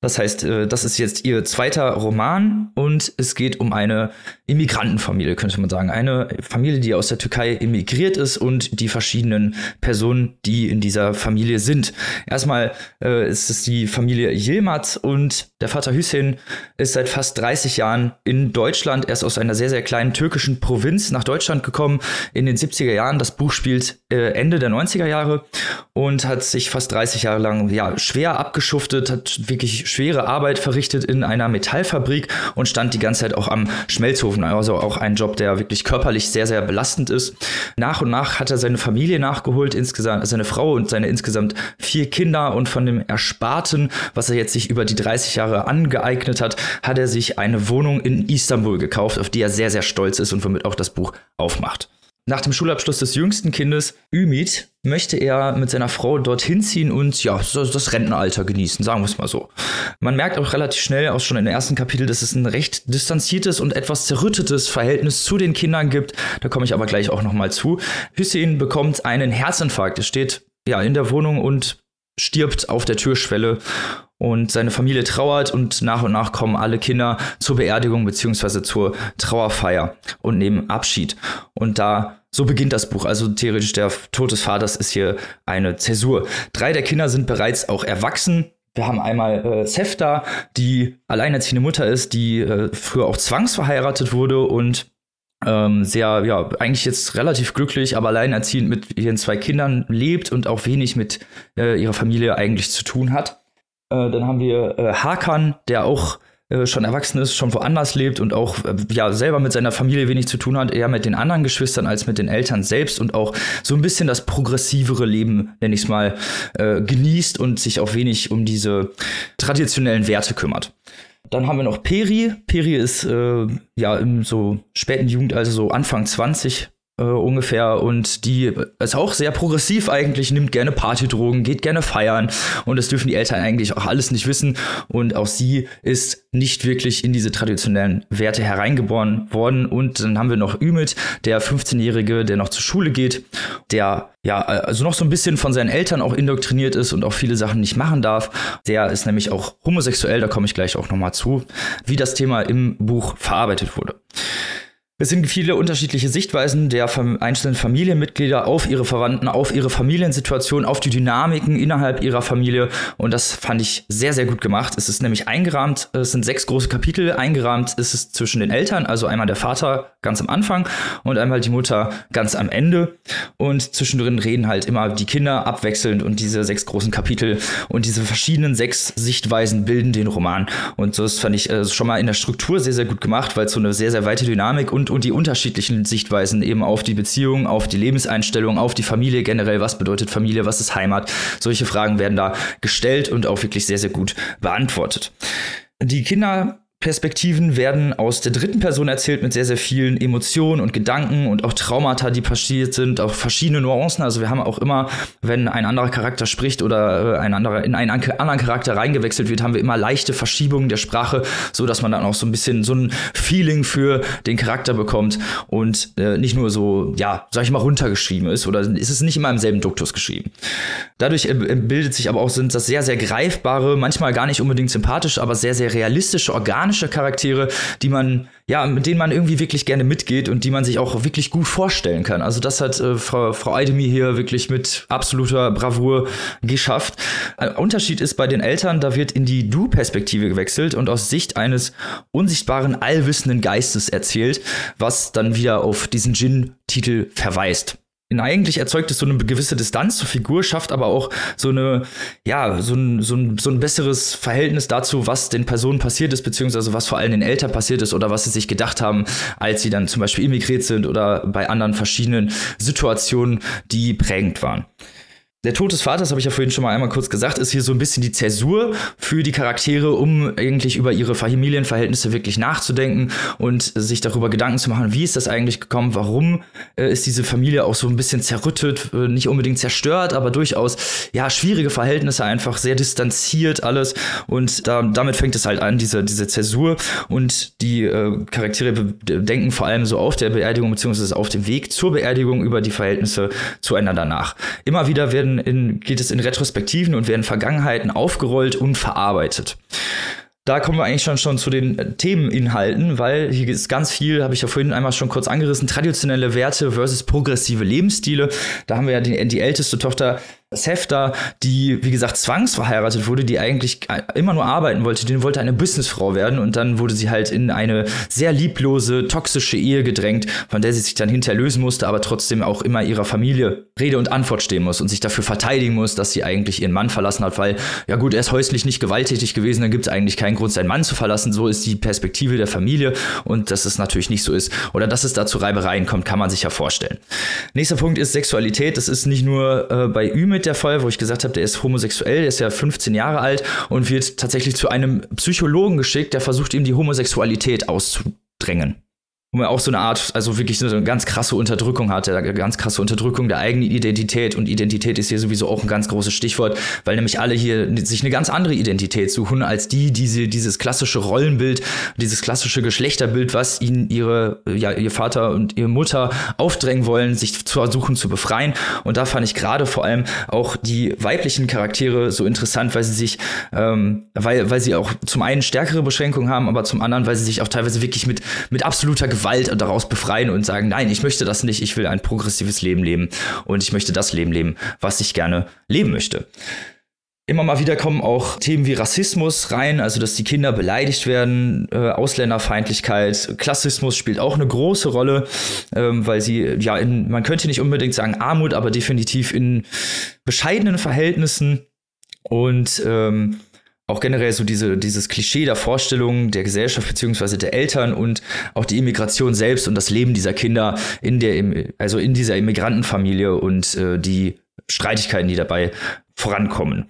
Speaker 1: Das heißt, äh, das ist jetzt ihr zweiter Roman und es geht um eine Immigrantenfamilie, könnte man sagen. Eine Familie, die aus der Türkei emigriert ist und die verschiedenen Personen, die in dieser Familie sind. Erstmal äh, ist es die Familie Yilmaz und der Vater Hüseyin ist seit fast 30 Jahren in Deutschland. Er ist aus einer sehr, sehr kleinen türkischen Provinz nach Deutschland gekommen in den 70er Jahren. Das Buch spielt äh, Ende der 90er Jahre und hat sich fast 30 Jahre lang ja, schwer abgeschuftet, hat wirklich schwere Arbeit verrichtet in einer Metallfabrik und stand die ganze Zeit auch am Schmelzofen. Also auch ein Job, der wirklich körperlich sehr, sehr belastend ist. Nach und nach hat er seine Familie nachgeholt, insgesamt seine Frau und seine insgesamt vier Kinder und von dem Ersparten, was er jetzt sich über die 30 Jahre angeeignet hat, hat er sich eine Wohnung in Istanbul gekauft, auf die er sehr, sehr stolz ist und womit auch das Buch aufmacht. Nach dem Schulabschluss des jüngsten Kindes, Ümit, möchte er mit seiner Frau dorthin ziehen und ja, das Rentenalter genießen, sagen wir es mal so. Man merkt auch relativ schnell, auch schon im ersten Kapitel, dass es ein recht distanziertes und etwas zerrüttetes Verhältnis zu den Kindern gibt. Da komme ich aber gleich auch nochmal zu. Hüseyin bekommt einen Herzinfarkt. Er steht ja in der Wohnung und stirbt auf der Türschwelle und seine Familie trauert und nach und nach kommen alle Kinder zur Beerdigung beziehungsweise zur Trauerfeier und nehmen Abschied. Und da so beginnt das Buch. Also theoretisch der Tod des Vaters ist hier eine Zäsur. Drei der Kinder sind bereits auch erwachsen. Wir haben einmal äh, Sefta, die alleinerziehende Mutter ist, die äh, früher auch zwangsverheiratet wurde und ähm, sehr, ja, eigentlich jetzt relativ glücklich, aber alleinerziehend mit ihren zwei Kindern lebt und auch wenig mit äh, ihrer Familie eigentlich zu tun hat. Äh, dann haben wir äh, Hakan, der auch äh, schon erwachsen ist, schon woanders lebt und auch äh, ja selber mit seiner Familie wenig zu tun hat, eher mit den anderen Geschwistern als mit den Eltern selbst und auch so ein bisschen das progressivere Leben, nenne ich es mal, äh, genießt und sich auch wenig um diese traditionellen Werte kümmert. Dann haben wir noch Peri. Peri ist äh, ja im so späten Jugendalter, so Anfang 20, äh, ungefähr und die ist auch sehr progressiv eigentlich, nimmt gerne Partydrogen, geht gerne feiern und das dürfen die Eltern eigentlich auch alles nicht wissen und auch sie ist nicht wirklich in diese traditionellen Werte hereingeboren worden und dann haben wir noch Ümit, der 15-Jährige, der noch zur Schule geht, der ja, also noch so ein bisschen von seinen Eltern auch indoktriniert ist und auch viele Sachen nicht machen darf. Der ist nämlich auch homosexuell, da komme ich gleich auch nochmal zu, wie das Thema im Buch verarbeitet wurde. Es sind viele unterschiedliche Sichtweisen der einzelnen Familienmitglieder auf ihre Verwandten, auf ihre Familiensituation, auf die Dynamiken innerhalb ihrer Familie. Und das fand ich sehr, sehr gut gemacht. Es ist nämlich eingerahmt, es sind sechs große Kapitel. Eingerahmt ist es zwischen den Eltern, also einmal der Vater ganz am Anfang und einmal die Mutter ganz am Ende. Und zwischendrin reden halt immer die Kinder abwechselnd und diese sechs großen Kapitel und diese verschiedenen sechs Sichtweisen bilden den Roman. Und so das fand ich äh, schon mal in der Struktur sehr, sehr gut gemacht, weil es so eine sehr, sehr weite Dynamik und und, die unterschiedlichen Sichtweisen eben auf die Beziehung, auf die Lebenseinstellung, auf die Familie generell. Was bedeutet Familie? Was ist Heimat? Solche Fragen werden da gestellt und auch wirklich sehr, sehr gut beantwortet. Die Kinder Perspektiven werden aus der dritten Person erzählt mit sehr, sehr vielen Emotionen und Gedanken und auch Traumata, die passiert sind, auch verschiedene Nuancen. Also wir haben auch immer, wenn ein anderer Charakter spricht oder äh, ein anderer in einen anderen Charakter reingewechselt wird, haben wir immer leichte Verschiebungen der Sprache, so dass man dann auch so ein bisschen so ein Feeling für den Charakter bekommt und äh, nicht nur so, ja, sag ich mal, runtergeschrieben ist oder ist es nicht immer im selben Duktus geschrieben. Dadurch äh, bildet sich aber auch, sind das sehr, sehr greifbare, manchmal gar nicht unbedingt sympathische, aber sehr, sehr realistische Organe organische Charaktere, die man, ja, mit denen man irgendwie wirklich gerne mitgeht und die man sich auch wirklich gut vorstellen kann. Also das hat äh, Frau, Frau Eidemi hier wirklich mit absoluter Bravour geschafft. Ein Unterschied ist bei den Eltern, da wird in die Du-Perspektive gewechselt und aus Sicht eines unsichtbaren, allwissenden Geistes erzählt, was dann wieder auf diesen Jin-Titel verweist. Eigentlich erzeugt es so eine gewisse Distanz zur Figur, schafft aber auch so eine, ja, so ein, so ein, so ein besseres Verhältnis dazu, was den Personen passiert ist, beziehungsweise was vor allem den Eltern passiert ist oder was sie sich gedacht haben, als sie dann zum Beispiel immigriert sind oder bei anderen verschiedenen Situationen, die prägend waren. Der Tod des Vaters, habe ich ja vorhin schon mal einmal kurz gesagt, ist hier so ein bisschen die Zäsur für die Charaktere, um eigentlich über ihre Familienverhältnisse wirklich nachzudenken und sich darüber Gedanken zu machen, wie ist das eigentlich gekommen, warum äh, ist diese Familie auch so ein bisschen zerrüttet, äh, nicht unbedingt zerstört, aber durchaus ja schwierige Verhältnisse, einfach sehr distanziert alles und da, damit fängt es halt an, diese, diese Zäsur und die äh, Charaktere denken vor allem so auf der Beerdigung beziehungsweise auf dem Weg zur Beerdigung über die Verhältnisse zueinander nach. Immer wieder werden werden in, geht es in Retrospektiven und werden Vergangenheiten aufgerollt und verarbeitet da kommen wir eigentlich schon, schon zu den Themeninhalten, weil hier ist ganz viel, habe ich ja vorhin einmal schon kurz angerissen, traditionelle Werte versus progressive Lebensstile. Da haben wir ja die, die älteste Tochter Sefta, die, wie gesagt, zwangsverheiratet wurde, die eigentlich immer nur arbeiten wollte, die wollte eine Businessfrau werden und dann wurde sie halt in eine sehr lieblose, toxische Ehe gedrängt, von der sie sich dann hinterher lösen musste, aber trotzdem auch immer ihrer Familie Rede und Antwort stehen muss und sich dafür verteidigen muss, dass sie eigentlich ihren Mann verlassen hat, weil, ja gut, er ist häuslich nicht gewalttätig gewesen, dann gibt es eigentlich keinen Grund, seinen Mann zu verlassen. So ist die Perspektive der Familie und dass es natürlich nicht so ist oder dass es da zu Reibereien kommt, kann man sich ja vorstellen. Nächster Punkt ist Sexualität. Das ist nicht nur äh, bei Üme mit der Fall, wo ich gesagt habe, der ist homosexuell, der ist ja 15 Jahre alt und wird tatsächlich zu einem Psychologen geschickt, der versucht ihm die Homosexualität auszudrängen wo man auch so eine Art, also wirklich so eine ganz krasse Unterdrückung hat, eine ganz krasse Unterdrückung der eigenen Identität. Und Identität ist hier sowieso auch ein ganz großes Stichwort, weil nämlich alle hier sich eine ganz andere Identität suchen, als die, diese, dieses klassische Rollenbild, dieses klassische Geschlechterbild, was ihnen ihre, ja, ihr Vater und ihre Mutter aufdrängen wollen, sich zu versuchen zu befreien. Und da fand ich gerade vor allem auch die weiblichen Charaktere so interessant, weil sie sich, ähm, weil, weil sie auch zum einen stärkere Beschränkungen haben, aber zum anderen, weil sie sich auch teilweise wirklich mit, mit absoluter Gewalt daraus befreien und sagen, nein, ich möchte das nicht, ich will ein progressives Leben leben und ich möchte das Leben leben, was ich gerne leben möchte. Immer mal wieder kommen auch Themen wie Rassismus rein, also dass die Kinder beleidigt werden, äh, Ausländerfeindlichkeit, Klassismus spielt auch eine große Rolle, ähm, weil sie ja in, man könnte nicht unbedingt sagen Armut, aber definitiv in bescheidenen Verhältnissen und ähm, auch generell so diese, dieses Klischee der Vorstellung der Gesellschaft beziehungsweise der Eltern und auch die Immigration selbst und das Leben dieser Kinder in der, also in dieser Immigrantenfamilie und äh, die Streitigkeiten, die dabei vorankommen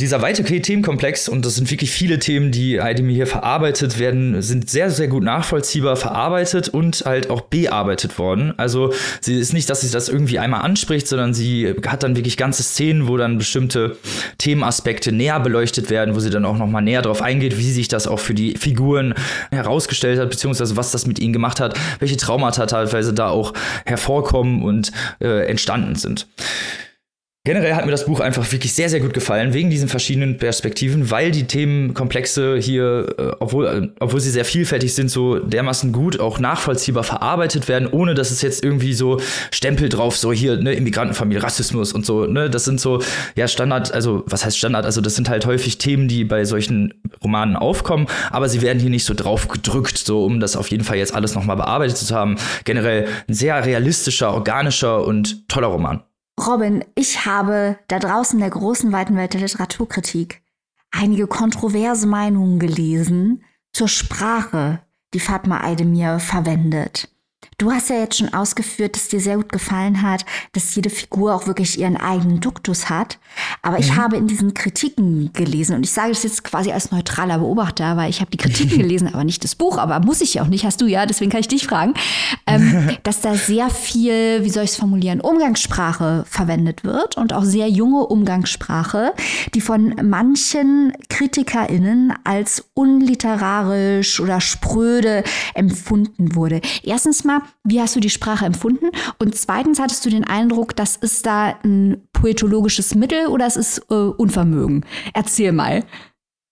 Speaker 1: dieser weite Themenkomplex, und das sind wirklich viele Themen, die mir hier verarbeitet werden, sind sehr, sehr gut nachvollziehbar verarbeitet und halt auch bearbeitet worden. Also sie ist nicht, dass sie das irgendwie einmal anspricht, sondern sie hat dann wirklich ganze Szenen, wo dann bestimmte Themenaspekte näher beleuchtet werden, wo sie dann auch nochmal näher darauf eingeht, wie sich das auch für die Figuren herausgestellt hat, beziehungsweise was das mit ihnen gemacht hat, welche Traumata teilweise da auch hervorkommen und äh, entstanden sind. Generell hat mir das Buch einfach wirklich sehr, sehr gut gefallen, wegen diesen verschiedenen Perspektiven, weil die Themenkomplexe hier, äh, obwohl, äh, obwohl sie sehr vielfältig sind, so dermaßen gut auch nachvollziehbar verarbeitet werden, ohne dass es jetzt irgendwie so Stempel drauf, so hier, ne, Immigrantenfamilie, Rassismus und so, ne, das sind so, ja, Standard, also, was heißt Standard? Also, das sind halt häufig Themen, die bei solchen Romanen aufkommen, aber sie werden hier nicht so drauf gedrückt, so, um das auf jeden Fall jetzt alles nochmal bearbeitet zu haben. Generell ein sehr realistischer, organischer und toller Roman.
Speaker 2: Robin, ich habe da draußen in der großen weiten Welt der Literaturkritik einige kontroverse Meinungen gelesen zur Sprache, die Fatma Aydemir verwendet. Du hast ja jetzt schon ausgeführt, dass dir sehr gut gefallen hat, dass jede Figur auch wirklich ihren eigenen Duktus hat. Aber mhm. ich habe in diesen Kritiken gelesen, und ich sage das jetzt quasi als neutraler Beobachter, weil ich habe die Kritiken [laughs] gelesen, aber nicht das Buch, aber muss ich ja auch nicht, hast du ja, deswegen kann ich dich fragen, ähm, [laughs] dass da sehr viel, wie soll ich es formulieren, Umgangssprache verwendet wird und auch sehr junge Umgangssprache, die von manchen KritikerInnen als unliterarisch oder spröde empfunden wurde. Erstens mal, wie hast du die Sprache empfunden? Und zweitens, hattest du den Eindruck, das ist da ein poetologisches Mittel oder es ist äh, Unvermögen? Erzähl mal.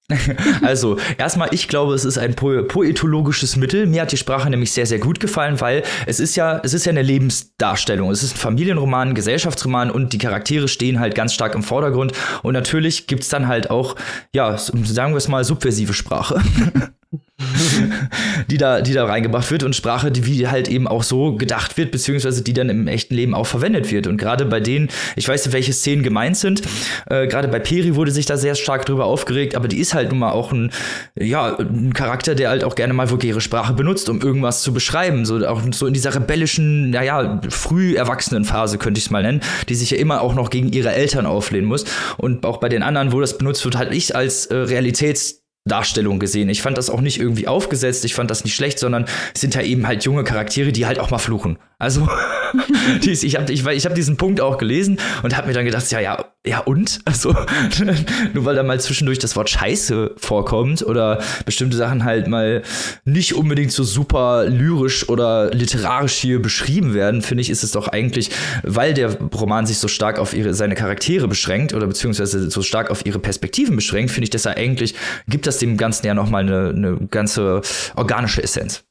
Speaker 2: [laughs]
Speaker 1: Also, erstmal, ich glaube, es ist ein po poetologisches Mittel. Mir hat die Sprache nämlich sehr, sehr gut gefallen, weil es ist ja, es ist ja eine Lebensdarstellung. Es ist ein Familienroman, ein Gesellschaftsroman und die Charaktere stehen halt ganz stark im Vordergrund. Und natürlich gibt es dann halt auch, ja, sagen wir es mal, subversive Sprache. [laughs] [laughs] die da, die da reingebracht wird und Sprache, die wie halt eben auch so gedacht wird, beziehungsweise die dann im echten Leben auch verwendet wird. Und gerade bei denen, ich weiß nicht, welche Szenen gemeint sind, äh, gerade bei Peri wurde sich da sehr stark drüber aufgeregt, aber die ist halt nun mal auch ein, ja, ein Charakter, der halt auch gerne mal vulgäre Sprache benutzt, um irgendwas zu beschreiben. So auch so in dieser rebellischen, naja, früh Erwachsenenphase könnte ich es mal nennen, die sich ja immer auch noch gegen ihre Eltern auflehnen muss. Und auch bei den anderen, wo das benutzt wird, halt ich als äh, Realitäts Darstellung gesehen. Ich fand das auch nicht irgendwie aufgesetzt, ich fand das nicht schlecht, sondern es sind ja eben halt junge Charaktere, die halt auch mal fluchen. Also [laughs] ich habe ich, ich hab diesen Punkt auch gelesen und habe mir dann gedacht, ja, ja, ja und? Also [laughs] nur weil da mal zwischendurch das Wort Scheiße vorkommt oder bestimmte Sachen halt mal nicht unbedingt so super lyrisch oder literarisch hier beschrieben werden, finde ich, ist es doch eigentlich, weil der Roman sich so stark auf ihre, seine Charaktere beschränkt oder beziehungsweise so stark auf ihre Perspektiven beschränkt, finde ich, dass er eigentlich, gibt das dem Ganzen ja nochmal eine, eine ganze organische Essenz.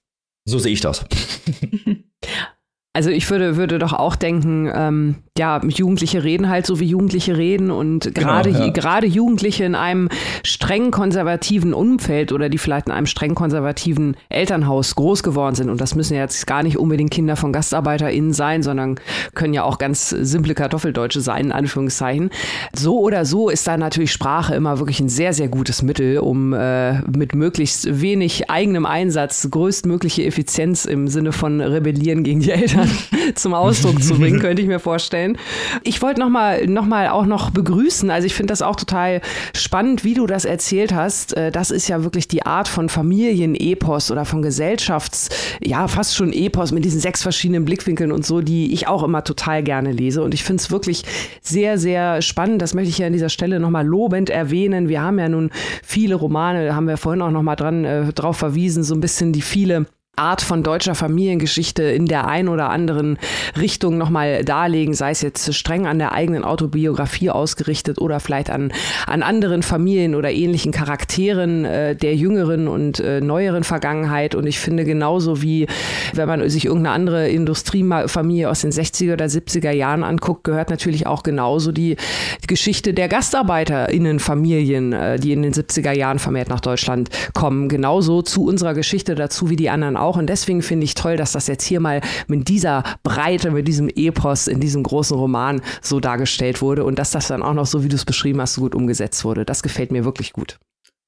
Speaker 1: So sehe ich das. [laughs]
Speaker 3: Also ich würde, würde doch auch denken, ähm, ja, Jugendliche reden halt so wie Jugendliche reden und gerade genau, ja. gerade Jugendliche in einem streng konservativen Umfeld oder die vielleicht in einem streng konservativen Elternhaus groß geworden sind und das müssen ja jetzt gar nicht unbedingt Kinder von GastarbeiterInnen sein, sondern können ja auch ganz simple Kartoffeldeutsche sein, in Anführungszeichen. So oder so ist da natürlich Sprache immer wirklich ein sehr, sehr gutes Mittel, um äh, mit möglichst wenig eigenem Einsatz größtmögliche Effizienz im Sinne von Rebellieren gegen die Eltern [laughs] zum Ausdruck zu bringen, könnte ich mir vorstellen. Ich wollte nochmal noch mal auch noch begrüßen. Also ich finde das auch total spannend, wie du das erzählt hast. Äh, das ist ja wirklich die Art von Familienepos oder von Gesellschafts, ja, fast schon Epos mit diesen sechs verschiedenen Blickwinkeln und so, die ich auch immer total gerne lese. Und ich finde es wirklich sehr, sehr spannend. Das möchte ich ja an dieser Stelle nochmal lobend erwähnen. Wir haben ja nun viele Romane, haben wir vorhin auch nochmal dran äh, drauf verwiesen, so ein bisschen die viele Art von deutscher Familiengeschichte in der ein oder anderen Richtung nochmal darlegen, sei es jetzt streng an der eigenen Autobiografie ausgerichtet oder vielleicht an, an anderen Familien oder ähnlichen Charakteren äh, der jüngeren und äh, neueren Vergangenheit. Und ich finde genauso wie, wenn man sich irgendeine andere Industriefamilie aus den 60er oder 70er Jahren anguckt, gehört natürlich auch genauso die Geschichte der GastarbeiterInnenfamilien, äh, die in den 70er Jahren vermehrt nach Deutschland kommen, genauso zu unserer Geschichte dazu wie die anderen auch auch. Und deswegen finde ich toll, dass das jetzt hier mal mit dieser Breite, mit diesem Epos in diesem großen Roman so dargestellt wurde und dass das dann auch noch so, wie du es beschrieben hast, so gut umgesetzt wurde. Das gefällt mir wirklich gut.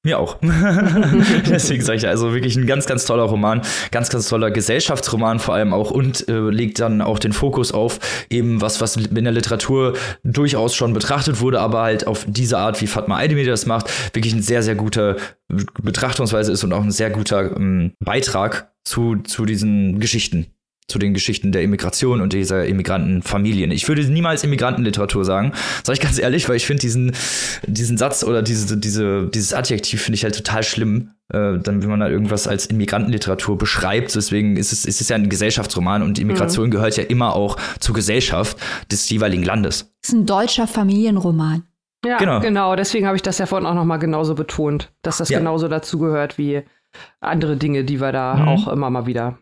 Speaker 1: Mir auch. [laughs] Deswegen sage ich also wirklich ein ganz, ganz toller Roman, ganz, ganz toller Gesellschaftsroman vor allem auch und äh, legt dann auch den Fokus auf eben was, was in der Literatur durchaus schon betrachtet wurde, aber halt auf diese Art, wie Fatma Aydemir das macht, wirklich ein sehr, sehr guter Betrachtungsweise ist und auch ein sehr guter ähm, Beitrag zu, zu diesen Geschichten zu den Geschichten der Immigration und dieser Immigrantenfamilien. Ich würde niemals Immigrantenliteratur sagen, sage ich ganz ehrlich, weil ich finde diesen, diesen Satz oder diese, diese, dieses Adjektiv finde ich halt total schlimm, äh, dann, wenn man da irgendwas als Immigrantenliteratur beschreibt. Deswegen ist es, ist es ja ein Gesellschaftsroman und Immigration mhm. gehört ja immer auch zur Gesellschaft des jeweiligen Landes.
Speaker 2: Es ist ein deutscher Familienroman.
Speaker 3: Ja, genau. genau. Deswegen habe ich das ja vorhin auch nochmal genauso betont, dass das ja. genauso dazugehört wie andere Dinge, die wir da mhm. auch immer mal wieder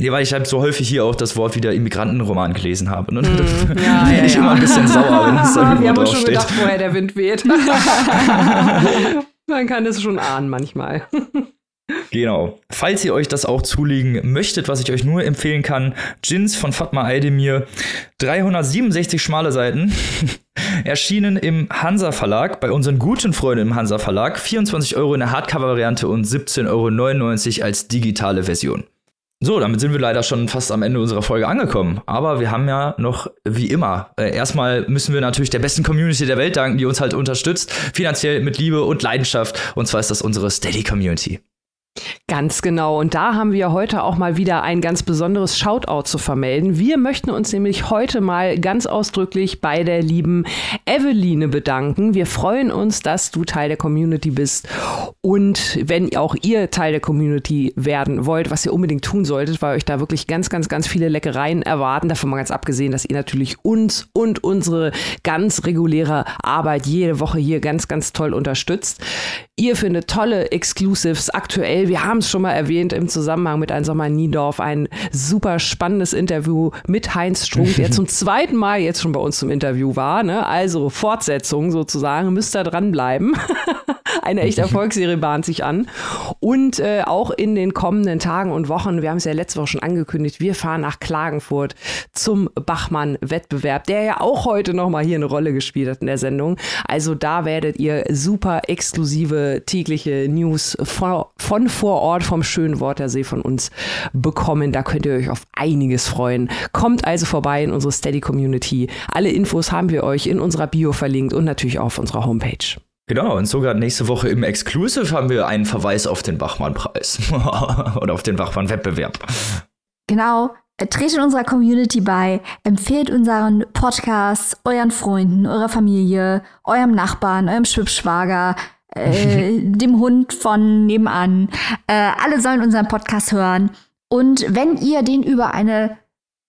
Speaker 1: ja, weil ich halt so häufig hier auch das Wort wieder Immigrantenroman gelesen habe. Ne? [laughs] Mm, ja, bin ja, ich ja. immer ein bisschen sauer, wenn es [laughs] da
Speaker 3: irgendwo Wir haben uns schon gedacht, woher der Wind weht. [laughs] Man kann es schon ahnen manchmal.
Speaker 1: Genau. Falls ihr euch das auch zulegen möchtet, was ich euch nur empfehlen kann, Jins von Fatma Aydemir, 367 schmale Seiten, erschienen im Hansa Verlag, bei unseren guten Freunden im Hansa Verlag, 24 Euro in der Hardcover-Variante und 17,99 Euro als digitale Version. So, damit sind wir leider schon fast am Ende unserer Folge angekommen. Aber wir haben ja noch, wie immer, äh, erstmal müssen wir natürlich der besten Community der Welt danken, die uns halt unterstützt, finanziell mit Liebe und Leidenschaft. Und zwar ist das unsere Steady Community.
Speaker 3: Ganz genau. Und da haben wir heute auch mal wieder ein ganz besonderes Shoutout zu vermelden. Wir möchten uns nämlich heute mal ganz ausdrücklich bei der lieben Eveline bedanken. Wir freuen uns, dass du Teil der Community bist. Und wenn auch ihr Teil der Community werden wollt, was ihr unbedingt tun solltet, weil euch da wirklich ganz, ganz, ganz viele Leckereien erwarten. Davon mal ganz abgesehen, dass ihr natürlich uns und unsere ganz reguläre Arbeit jede Woche hier ganz, ganz toll unterstützt. Ihr findet tolle Exclusives aktuell wir haben es schon mal erwähnt im Zusammenhang mit Ein Sommer in Niendorf, ein super spannendes Interview mit Heinz Strunk, der zum [laughs] zweiten Mal jetzt schon bei uns zum Interview war. Ne? Also Fortsetzung sozusagen, müsst ihr dranbleiben. [laughs] Eine echte [laughs] Erfolgsserie bahnt sich an. Und äh, auch in den kommenden Tagen und Wochen, wir haben es ja letzte Woche schon angekündigt, wir fahren nach Klagenfurt zum Bachmann-Wettbewerb, der ja auch heute nochmal hier eine Rolle gespielt hat in der Sendung. Also da werdet ihr super exklusive tägliche News von, von vor Ort vom schönen Wörthersee von uns bekommen. Da könnt ihr euch auf einiges freuen. Kommt also vorbei in unsere Steady Community. Alle Infos haben wir euch in unserer Bio verlinkt und natürlich auch auf unserer Homepage.
Speaker 1: Genau, und sogar nächste Woche im Exclusive haben wir einen Verweis auf den Bachmann-Preis [laughs] oder auf den Bachmann-Wettbewerb.
Speaker 2: Genau, tretet unserer Community bei, empfehlt unseren Podcast euren Freunden, eurer Familie, eurem Nachbarn, eurem Schwibschwager, äh, dem Hund von nebenan. Äh, alle sollen unseren Podcast hören. Und wenn ihr den über eine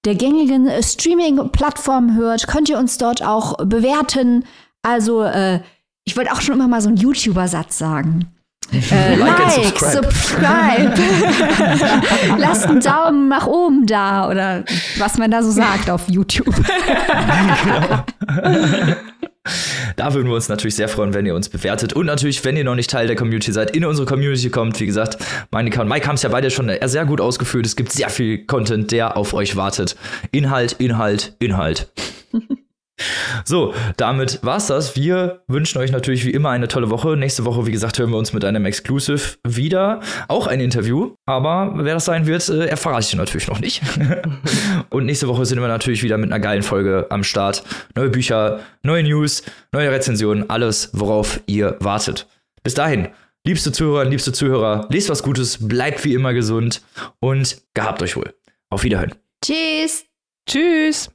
Speaker 2: der gängigen Streaming-Plattformen hört, könnt ihr uns dort auch bewerten. Also, äh, ich wollte auch schon immer mal so einen YouTuber-Satz sagen. [laughs] Äh, like, like subscribe. subscribe. [laughs] Lasst einen Daumen nach oben da oder was man da so sagt auf YouTube. [laughs] genau.
Speaker 1: Da würden wir uns natürlich sehr freuen, wenn ihr uns bewertet. Und natürlich, wenn ihr noch nicht Teil der Community seid, in unsere Community kommt. Wie gesagt, Monika und Mike haben es ja beide schon sehr gut ausgeführt. Es gibt sehr viel Content, der auf euch wartet. Inhalt, Inhalt, Inhalt. [laughs] So, damit war's das. Wir wünschen euch natürlich wie immer eine tolle Woche. Nächste Woche, wie gesagt, hören wir uns mit einem Exclusive wieder. Auch ein Interview. Aber wer das sein wird, äh, erfahre ich natürlich noch nicht. [laughs] Und nächste Woche sind wir natürlich wieder mit einer geilen Folge am Start. Neue Bücher, neue News, neue Rezensionen, alles, worauf ihr wartet. Bis dahin, liebste Zuhörer, liebste Zuhörer, lest was Gutes, bleibt wie immer gesund und gehabt euch wohl. Auf Wiederhören.
Speaker 2: Tschüss.
Speaker 3: Tschüss.